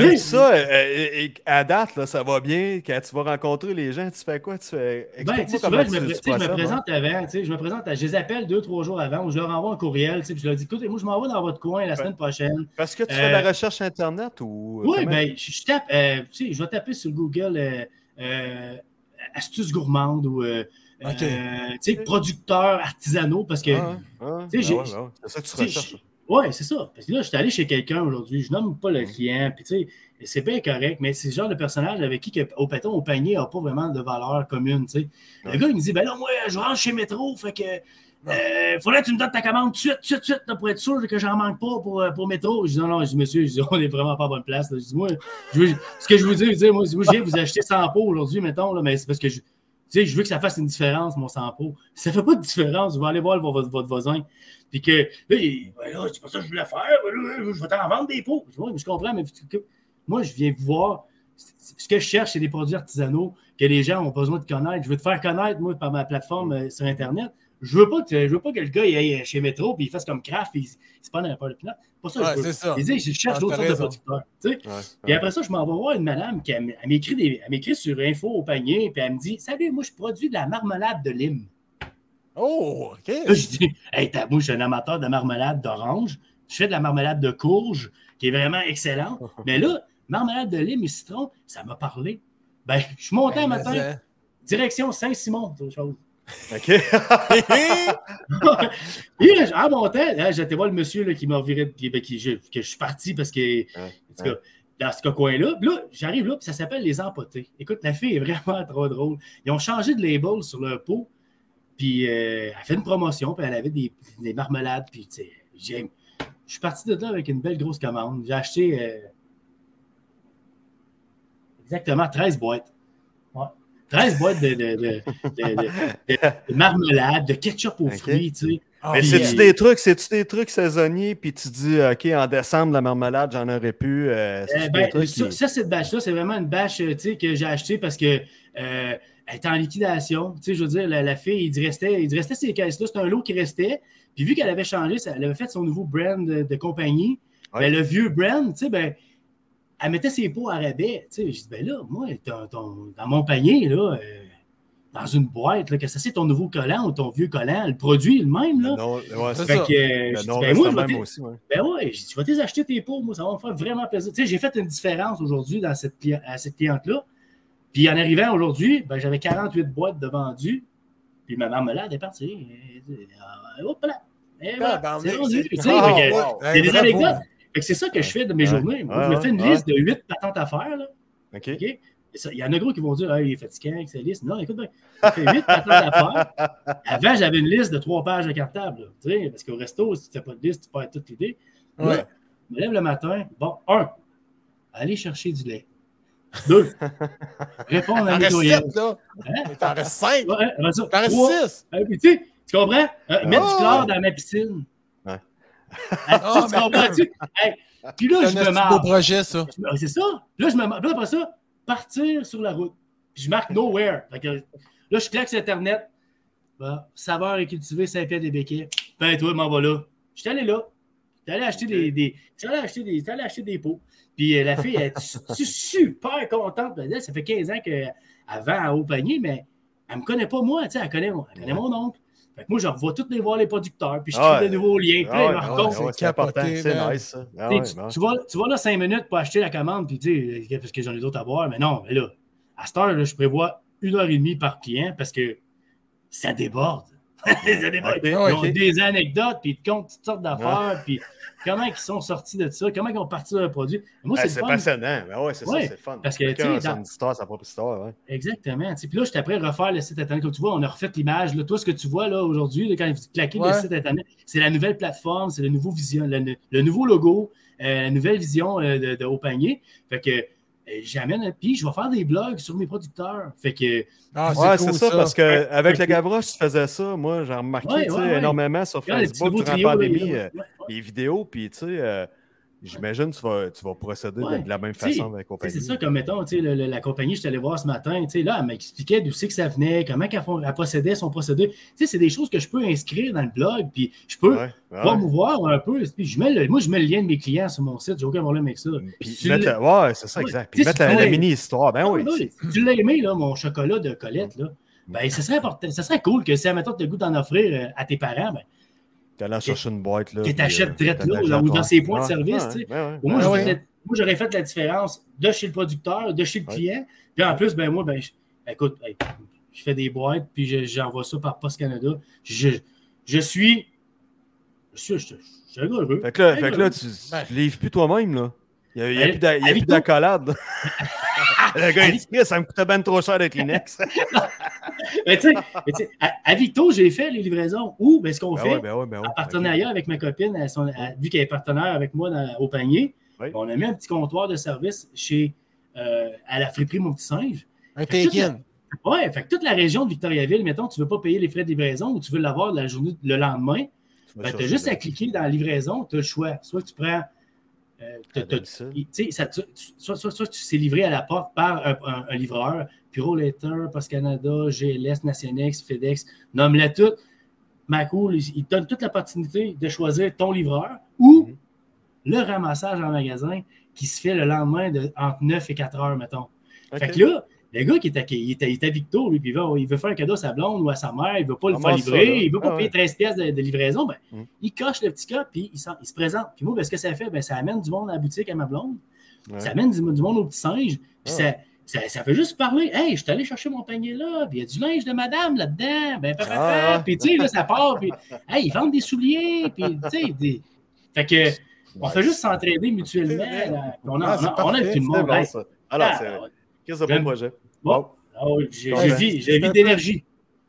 Euh, Oui. ça, euh, euh, à date, là, ça va bien. Quand tu vas rencontrer les gens, tu fais quoi? Tu fais. Ben, souvent, je me, tu, pré- tu tu sais, je me procèdes, hein. présente avant, je me présente, à- je les appelle deux, trois jours avant, ou je leur envoie un courriel, puis je leur dis, écoutez, moi, je m'en vais dans votre coin la semaine prochaine. Parce que tu Euh, fais de la recherche Internet ou. Oui, ben, je, je tape, euh, tu sais, je vais taper sur Google euh, euh, astuces gourmandes ou euh, euh, producteurs artisanaux, parce que, Ah, ah, ah ouais, ben ouais, C'est ça que tu recherches. Ouais, c'est ça. Parce que là, je suis allé chez quelqu'un aujourd'hui, je nomme pas le client, puis tu sais, c'est bien correct, mais c'est le genre de personnage avec qui, que, au péton, au panier, n'a pas vraiment de valeur commune, tu sais. Le Ouais. gars, il me dit, ben là, moi, je rentre chez Métro, fait que, euh, faudrait que tu me donnes ta commande tout de suite, tout de suite, là, pour être sûr que j'en manque pas pour, euh, pour Métro. Je dis, non, non, je dis, monsieur, je dis, on est vraiment pas à bonne place. là. Je dis, moi, je veux- ce que je vous dis, je dis, moi, je viens vous acheter 100 pots aujourd'hui, mettons, là, mais c'est parce que je, je veux que ça fasse une différence, mon 100 pots. Ça fait pas de différence, vous allez voir votre, votre voisin. Puis que ben là, c'est pas ça que je voulais faire. ben je vais t'en vendre des pots. Je je comprends, mais moi, je viens voir. Ce que je cherche, c'est des produits artisanaux que les gens ont besoin de connaître. Je veux te faire connaître, moi, par ma plateforme euh, sur Internet. Je veux pas que, je veux pas que le gars il aille chez Métro puis il fasse comme Kraft et il, il se prenne un peu de pinot. C'est pas ça Ouais, je veux. ça. Je dis, je cherche d'autres sortes de producteurs. tu sais. Ouais, Puis ouais. après ça, je m'en vais voir une madame qui elle, elle m'écrit des- elle m'écrit sur info au panier, puis elle me dit Salut, moi je produis de la marmelade de lime. Oh, OK. Là, je dis, hey, t'as- moi, je suis un amateur de marmelade d'orange. Je fais de la marmelade de courge, qui est vraiment excellente. Mais là, marmelade de lime et citron, ça m'a parlé. Ben, je suis monté un Ben, matin, mais, direction Saint-Simon, autre chose. OK. Et là, en montant, là, j'étais voir le monsieur là, qui m'a reviré, ben, qui- je- que je suis parti parce que, en tout cas, dans ce coin-là, Puis là, j'arrive là, puis ça s'appelle les empotés. Écoute, la fille est vraiment trop drôle. Ils ont changé de label sur leur pot, puis euh, elle fait une promotion, puis elle avait des, des marmelades, puis tu sais, je suis parti de là avec une belle grosse commande. J'ai acheté euh, exactement 13 boîtes. Ouais. 13 boîtes de, de, de, de- de- de marmelade, de ketchup aux Ok. fruits, tu sais. Ah, Mais c'est-tu euh, des trucs, c'est-tu des trucs saisonniers, puis tu dis, OK, en décembre, la marmelade, j'en aurais pu. euh, Euh, des ben, trucs ça, qui- ça, cette bâche-là, c'est vraiment une bâche euh, tu sais, que j'ai achetée parce que euh, elle était en liquidation. Tu sais, je veux dire, la, la fille, il restait, il restait ces caisses-là. C'était un lot qui restait. Puis vu qu'elle avait changé, ça- elle avait fait son nouveau brand de, de compagnie. Ouais. Ben, le vieux brand, tu sais, ben, elle mettait ses pots à rabais. Tu sais, je dis, ben là, moi, ton- ton- dans mon panier, là, euh, dans une boîte, là, que ça c'est ton nouveau collant ou ton vieux collant, le produit le même, là. Ouais, C'est ça. que, euh, le je dis, nom ben, moi, le je vais même t'y- aussi. ouais. ben ouais, dit, tu vas t'es acheter tes pots, moi, ça va me faire vraiment plaisir. Tu sais, j'ai fait une différence aujourd'hui dans cette à cette cliente-là. Puis en arrivant aujourd'hui, ben, j'avais 48 boîtes de vendues. Puis ma marmelade est partie. Hop là. Et voilà, Tabarnak, c'est rendu. c'est- Tu sais, Ah, Hey, des anecdotes. C'est ça que je fais de mes journées. Moi, je me fais une liste de 8 patentes à faire. Là. OK. Il y en a gros qui vont dire ah, il est fatiguant avec sa liste. Non, écoute bien. Ça fait 8 patentes à faire. Avant, j'avais une liste de 3 pages de cartable. là, parce qu'au resto, si tu n'as pas de liste, tu perds toute l'idée. Ouais. je me lève le matin. Bon, un, aller chercher du lait. Deux. Répondre à mes restes courriels. 7, là. Hein? T'en restes 5. Ouais, après ça, T'en restes trois. 6. Euh, puis tu comprends? Euh, mettre Oh! du chlore dans ma piscine. Ah, tu- Oh, tu mais- comprends-tu? Hey, Puis là, C'est je me marre. projet, ça. C'est ça. Là, je me marre. Là, après ça, partir sur la route. Puis je marque nowhere. Fait que, là, je claque sur Internet. Bah, saveur et cultivé Saint-Pierre-des-Béquets. Ben, toi, m'en va là. J'étais allé là. J'étais allé acheter des, des, allé acheter des, allé acheter des pots. Puis euh, la fille, elle est su- super contente. Elle ça fait 15 ans qu'elle vend à haut panier, mais elle ne me connaît pas moi. Elle connaît, elle connaît mon oncle. Fait que moi, je revois tous les voir les producteurs. Puis je crée Ah ouais. nouveaux liens. Ah ouais, ah ouais, c'est important, c'est nice ça. Ah Tu tu, tu vas, tu vas là cinq minutes pour acheter la commande, puis tu sais, parce que j'en ai d'autres à voir, mais non, mais là, à cette heure, là, je prévois une heure et demie par client parce que ça déborde. Ils ont ok. des anecdotes, puis ils te comptent toutes sortes d'affaires, puis comment ils sont sortis de ça, comment ils ont parti leur produit. Moi, Ah, c'est passionnant. Ben ouais, c'est Ouais, ça, c'est fun. parce que, Chacun tu sais, a dans- son histoire, sa propre histoire. Ouais. Exactement. Tu sais, Puis là, j'étais après à refaire le site Internet. Comme tu vois, on a refait l'image. Là, toi, ce que tu vois là aujourd'hui, là, quand vous claquez Ouais. le site Internet, c'est la nouvelle plateforme, c'est le nouveau vision, le, le nouveau logo, euh, la nouvelle vision euh, de, de Haut Panier. Fait que euh, j'amène, puis je vais faire des blogs sur mes producteurs. Fait que Ah, Ouais, cool, c'est ça, parce Ouais. qu'avec le Gavroche, tu faisais ça. Moi, j'ai remarqué Ouais, tu sais, ouais, ouais. énormément sur Facebook durant la pandémie, euh, les vidéos, puis tu sais, euh, j'imagine que tu vas, tu vas procéder de- Ouais. de la même façon avec sais, compagnie. C'est ça, comme mettons, le- le- la compagnie, je suis allé voir ce matin, là, elle m'expliquait d'où c'est que ça venait, comment qu'elle elle procédait, son procédé. C'est des choses que je peux inscrire dans le blog, puis je peux Ouais, ouais. promouvoir un peu. Je mets le- moi, je mets le lien de mes clients sur mon site, j'ai aucun problème avec ça. Puis Tu mettre, la- ouais, c'est ça, exact. Puis mettre la, la mini-histoire. Ben Ah, oui. Si tu l'as aimé, là, mon chocolat de Colette, là, ben, ça, serait important, ça serait cool que si, admettons, tu as le goût d'en offrir euh, à tes parents, ben, En chercher une boîte. Là, que t'achètes euh, direct t'as là, ou dans ses points de service, Ouais, tu sais. ouais, ouais. Moi, j'aurais ouais. fait- la différence de chez le producteur, de chez le Ouais. client. Puis en plus, ben moi, ben, écoute, je fais des boîtes, puis je- j'envoie ça par Post Canada. Je, je suis. Je suis, je, je suis un gars heureux. Fait que là, fait que là tu Ben. ne livres plus toi-même. là. Il n'y a, il y a Ben, plus d'accolade. le gars, il dit Chris, ça me coûtait bien trop cher d'être Kleenex. Mais tu sais, à, à Victo, j'ai fait les livraisons. Ou, ben, ce qu'on Ben fait, ouais, ben ouais, ben ouais. en partenariat avec ma copine, elle, son- elle- vu qu'elle est partenaire avec moi dans- au panier, Oui. on a mis un petit comptoir de service chez, euh, à la friperie Mon Petit Singe. Un Fait que toute take-in. Ouais, fait que toute la région de Victoriaville, mettons, tu ne veux pas payer les frais de livraison ou tu veux l'avoir la journée, le lendemain, Tu ben, as juste à cliquer dans la livraison, tu as le choix. Soit tu prends. Euh, ça soit tu c'est livré à la porte par un, un- un livreur, Puro Letter, Post Canada, GLS, Nationex, FedEx, nomme-les toutes. Macool, il, te donne toute l'opportunité de choisir ton livreur ou Mhm. le ramassage en magasin qui se fait le lendemain de, entre 9 et 4 heures, mettons. Fait que là, le gars qui est à, il est à, il est à Victo, lui, puis il veut, il veut faire un cadeau à sa blonde ou à sa mère, il ne veut pas le faire ça, livrer, il ne veut pas Ah payer ouais. 13 pièces de, de livraison, ben, Mm. il coche le petit cas, puis il, se présente. Puis moi, ben, ce que ça fait, ben, ça amène du monde à la boutique à ma blonde, Ouais. ça amène du, du monde au petit singe, puis Ah. ça, ça, ça fait juste parler. Hey, je suis allé chercher mon panier là, puis il y a du linge de madame là-dedans, ben, papa, Ah, puis tu sais, là, ça part, puis hey, ils vendent des souliers, puis tu sais, des... Fait que, on fait juste s'entraider mutuellement. On, a, Ah, on, a, tout le monde. bon, Hey, ça. Alors, ah, c'est. Qu'est-ce que beau J'aime. projet? Bon. Bon. Oui, j'ai c'est un peu- d'énergie.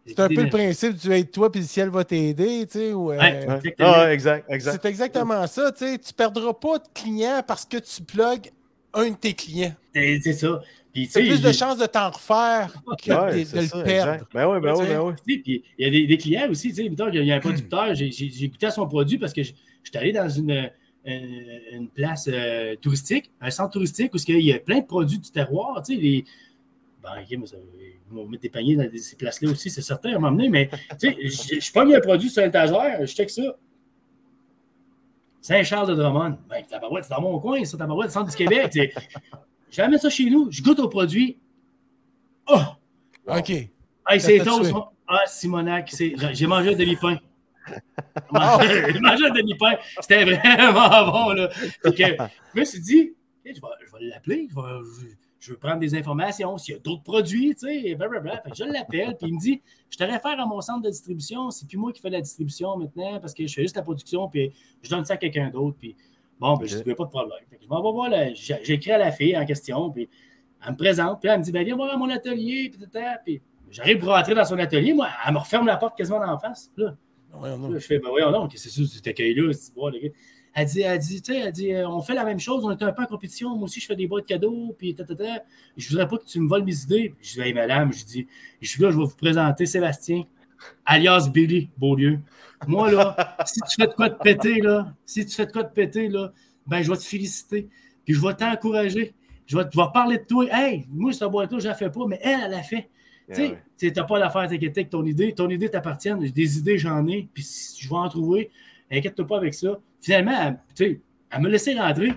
C'est un peu le principe du être toi, puis le ciel va t'aider, tu sais. ou, euh, Ouais. Exactement. Ah, exact, exact. C'est exactement ça, tu sais. Tu perdras pas de clients parce que tu plugues un de tes clients. C'est c'est ça. Puis, tu C'est plus de chances de t'en refaire que Ouais, de, de c'est le ça, perdre. exact. Ben oui, ben oui, ben oui. puis il y a des, des clients aussi, tu sais, mettons qu'il y a un producteur, j'ai- goûté à son produit parce que suis allé dans une, euh, une place euh, touristique, un centre touristique où il y a plein de produits du terroir, tu sais, les... Ben, ok, mais ça, ils vont mettre des paniers dans ces places-là aussi, c'est certain, à m'emmener, mais tu sais, je pogne un produit sur l'étagère, je check ça. Saint-Charles de Drummond. Ben, tabarouette, c'est dans mon coin, ça, tabarouette, centre du Québec. tu sais. Je l'amène ça chez nous, je goûte au produit. Oh! OK. Hey, c'est toast. Ah, Simonac, j'ai mangé un demi-pain. J'ai mangé un demi-pain. C'était vraiment bon, là. Fait que, je me suis dit, je vais, je vais l'appeler, je, vais- je- je veux prendre des informations, s'il y a d'autres produits, tu sais, blablabla. Fait que je l'appelle, puis il me dit, je te réfère à mon centre de distribution, c'est plus moi qui fais la distribution maintenant, parce que je fais juste la production, puis je donne ça à quelqu'un d'autre, puis bon, ben, je Ok. dis, pas de problème. Fait que je m'en vais voir, écrit à la fille en question, puis elle me présente, puis elle me dit, ben, viens voir à mon atelier, puis, puis j'arrive pour rentrer dans son atelier, moi, elle me referme la porte quasiment en face, là. Là, je fais, ben voyons donc, c'est ça, cet accueil-là? c'est bon, les gars. Elle dit, elle dit, tu sais, elle dit, euh, on fait la même chose, on est un peu en compétition. Moi aussi, je fais des boîtes cadeaux, puis tata. Je voudrais pas que tu me voles mes idées. Je dis, hey, madame, je dis, je suis là, je vais vous présenter Sébastien, alias Billy Beaulieu. Moi, là, si tu fais de quoi de péter, là, si tu fais de quoi de péter, là, ben, je vais te féliciter, puis je vais t'encourager. Je vais, je vais parler de toi. Hey, moi, cette boîte-là, je la fais pas, mais elle, elle l'a fait. Tu sais, tu n'as pas l'affaire à t'inquiéter avec ton idée. Ton idée t'appartient. Des idées, j'en ai. Puis si je vais en trouver. Inquiète-toi pas avec ça. Finalement, elle, tu sais, elle me laissait rentrer.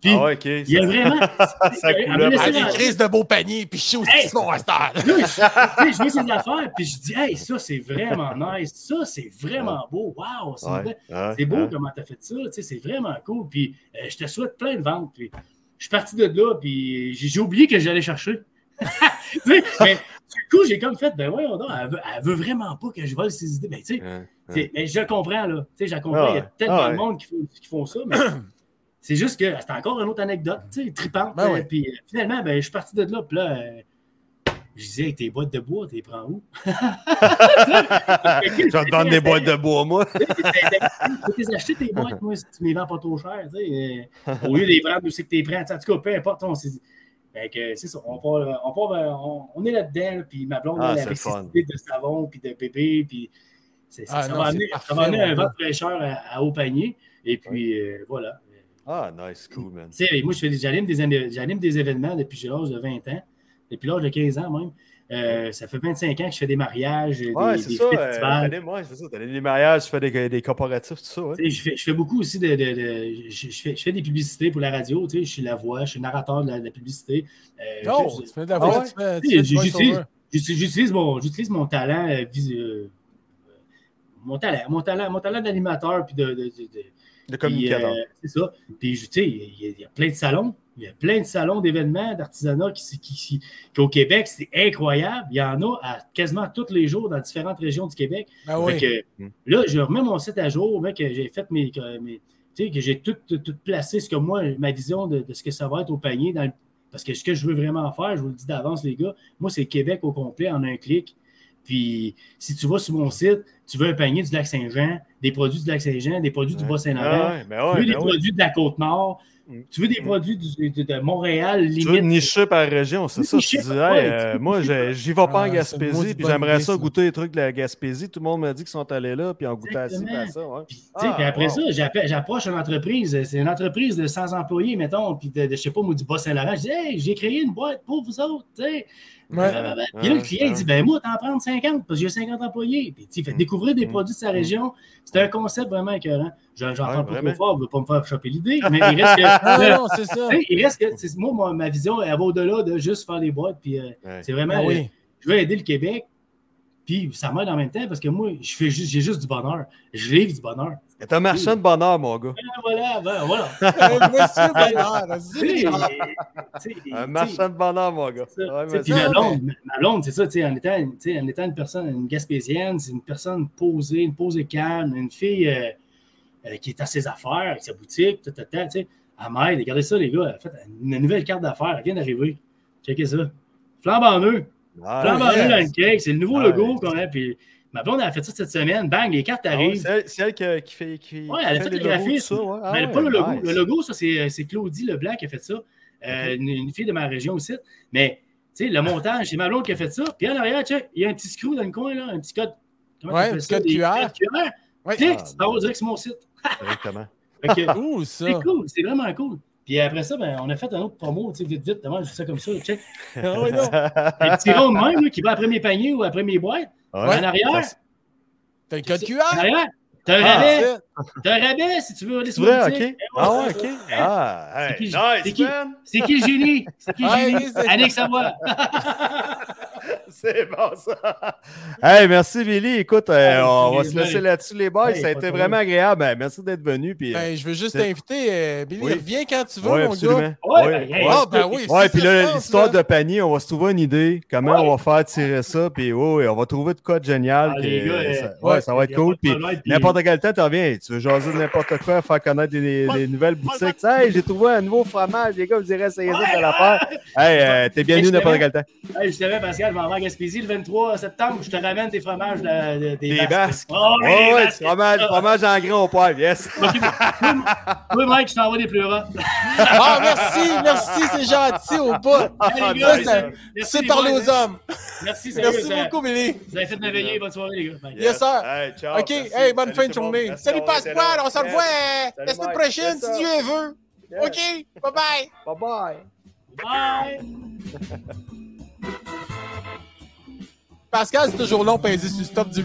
Puis, Ah, ok. il y a vraiment. Ça elle coule rentrer. crises de beaux paniers, puis je suis aussi Hey! Simon à cette heure. Là, je, vois ses affaires, puis je dis, hey, ça, c'est vraiment nice. Ça, c'est vraiment beau. Wow, c'est Ouais, ouais, beau ouais. comment tu as fait ça. tu sais, C'est vraiment cool. Puis euh, je te souhaite plein de ventes. Puis je suis parti de là, puis j'ai j'ai oublié que j'allais chercher. Tu sais, mais du coup, j'ai comme fait, ben ouais, elle veut, elle veut vraiment pas que je vole ses idées. Ben, tu sais, Ouais, ouais. c'est- mais je le comprends, là. Tu sais, je comprends. Ah Il y a ouais. tellement Ah de ouais. monde qui font, qui font ça, mais c'est juste que c'est encore une autre anecdote, tu sais, tripante. Ben euh, ouais. Puis euh, finalement, ben, je suis parti de là, puis là, euh, je disais, hey, tes boîtes de bois, tu les prends où? Je vais te vendre des boîtes de bois, moi. Tu peux les acheter tes boîtes, moi, si tu ne les vends pas trop cher, tu sais. au lieu de les prendre où c'est que tu les prends. Tu En tout cas, peu importe, on s'est dit. Fait que c'est ça, on, part, on, part vers- on, on est là-dedans, là, puis ma blonde, Ah, elle, c'est avec ses fun. idées de savon, puis de bébé, puis c'est- Ah, ça non, va amener, ça parfait, va amener mon un vent de fraîcheur à, à haut panier, et puis euh, voilà. Ah, nice, cool, man. Tu sais, moi, je fais des- j'anime des, anné- j'anime des événements depuis j'ai l'âge de 20 ans, depuis l'âge de 15 ans même. Euh, ça fait 25 ans que je fais des mariages, des, Ouais, des c'est ça. euh, festivals. T'anime, ouais, c'est ça. T'as des mariages, tu fais des, des corporatifs, tout ça, Je fais, je fais beaucoup aussi de. de- de- je, je fais, je fais des publicités pour la radio. Je suis la voix, je suis narrateur de la, de la publicité. Euh, Non, je- tu fais de la Ah voix, ouais? du j'utilise- mon, mon talent. euh, vis- euh, mon talent, mon talent, mon talent d'animateur puis de- Le communicateur. euh, c'est ça. Puis, tu sais, il y, a- il y a plein de salons. Il y a plein de salons d'événements, d'artisanat qui, qui, qui- qui, au Québec, c'est incroyable. Il y en a à quasiment tous les jours dans différentes régions du Québec. Ben Fait oui. que, Mm. là, je remets mon site à jour, mec, que j'ai fait mes. tu sais, que j'ai tout, tout, tout placé, ce que moi, ma vision de, de ce que ça va être au panier. Dans le- parce que ce que je veux vraiment faire, je vous le dis d'avance, les gars, moi, c'est Québec au complet en un clic. Puis, si tu vas sur mon site, tu veux un panier du lac Saint-Jean, des produits du lac Saint-Jean, des produits du. Bas-Saint-Laurent, Ah, ouais, ben tu veux des ben ouais. produits de la Côte-Nord, Mm. tu veux des Mm. produits du- de, de Montréal, Tu veux limite. nicher par région, c'est ça. Tu dis, hey, euh, moi, j'y vais pas en Ah, Gaspésie, puis j'aimerais ça goûter les trucs de la Gaspésie. Tout le monde m'a dit qu'ils sont allés là, puis ont goûté à ça. Ouais. Puis, Ah, puis après wow. ça, j'approche une entreprise. C'est une entreprise de 100 employés, mettons, puis de, de, je sais pas, moi, du Bas-Saint-Laurent. Je dis, hey, j'ai créé une boîte pour vous autres, tu sais. Ouais. Puis là, le client, il dit, ben moi, t'en prends 50 parce que j'ai 50 employés. Puis, il fait Mm. découvrir des Mm. produits de sa région. C'est un concept vraiment écœurant. J'en j'en Ouais, pas vraiment. trop fort, je veux pas me faire choper l'idée, mais il reste que. Ah non, c'est ça. il reste que, moi, moi, ma vision, elle va au-delà de juste faire des boîtes. Puis, euh, Ouais. c'est vraiment, Ah euh, oui. je veux aider le Québec. Puis, ça m'aide en même temps parce que moi, je fais juste, j'ai juste du bonheur. Je livre du bonheur. T'es un marchand de bonheur, mon gars. Ah, Voilà, ben, voilà. Monsieur vas-y. Un marchand de bonheur, mon gars. Ouais, Puis ma blonde, blonde, c'est ça, en étant, en étant une personne, une gaspésienne, c'est une personne posée, une posée calme, une fille euh, euh, qui est à ses affaires, avec sa boutique, tout, tout, tout, tu sais. M'aide, regardez ça, les gars, fait une nouvelle carte d'affaires, elle vient d'arriver. Checkez ça. Flambe en eux. Ah, Flambe en eux dans le cake, c'est le nouveau Ah, logo qu'on a. Puis ma blonde, elle a fait ça cette semaine. Bang, les cartes Ah ouais, arrivent. C'est elle, c'est elle qui, fait, qui, Ouais, elle a fait fait les le logos, graphisme. tout ça, ouais. Ah Ben, pas le logo. nice. Le logo, ça, c'est c'est Claudie Leblanc qui a fait ça. Euh, une, une fille de ma région aussi. Mais, tu sais, le montage, c'est ma blonde qui a fait ça. Puis en arrière, check, il y a un petit screw dans le coin, là, un petit code. Comment Ouais, tu un petit code QR. Ouais. Clique, Ah, vas direct sur mon site. Que, ça. c'est cool, c'est vraiment cool. Puis après ça, ben, on a fait un autre promo, tu sais, vite, vite. Moi, je dis ça comme ça, check. Ah non. Un petit rond de même, là, qui va après mes paniers ou après mes boîtes. Ouais. En arrière, Ça, T'as le code en QR? arrière, t'as un Ah, rabais? T'as un rabais si tu veux aller sur le boutique. ok. Ah ouais, ok. Ah, hey, C'est qui- nice, c'est qui- man. C'est qui le génie? C'est qui le génie? Annick Savoie. C'est bon, ça. Hey, merci, Billy. Écoute, euh, Hey, on va se laisser là-dessus, les boys. Hey, ça a été vraiment agréable. Ben, merci d'être venu. Puis, euh, Ben, je veux juste t'inviter, euh, Billy. Oui. Reviens quand tu veux, ouais, mon absolument. gars. Ouais, Ouais, ben, hey, Ah, ben oui. Ouais, puis là, je l'histoire de panier, on va se trouver une idée. Comment Ouais. on va faire tirer ça. Puis, ouais, ouais, on va trouver de quoi de génial. Ah, gars, euh, ça, ouais, ça va être cool. Puis, n'importe quel temps, tu reviens. Tu veux jaser de n'importe quoi, faire connaître des, des nouvelles boutiques. Hey, j'ai trouvé un nouveau fromage. Les gars, vous irez essayer ça de l'affaire. Hey, t'es bienvenu n'importe quel temps. Hey, justement, Pascal, je m'en Gaspésie le 23 septembre. Je te ramène des fromages de- de- des, Des basques. Oh, oui, Oh, ouais, du fromage, fromage en grain au poivre, yes. Oui, Mike, je t'envoie des pleurots. Ah, merci, merci, c'est gentil au bout. C'est parler aux hommes. Merci, Merci beaucoup, Billy. Vous avez fait m'éveiller. Bonne soirée, les gars. Bye. Yes, sir. Hey, ciao, OK, merci. hey, bonne Salut fin de journée. Merci Salut Pasquale, on se revoit la semaine prochaine, si. Dieu veut. OK, bye-bye. Bye-bye. Bye. Pascal, c'est toujours long, peser sur le stop du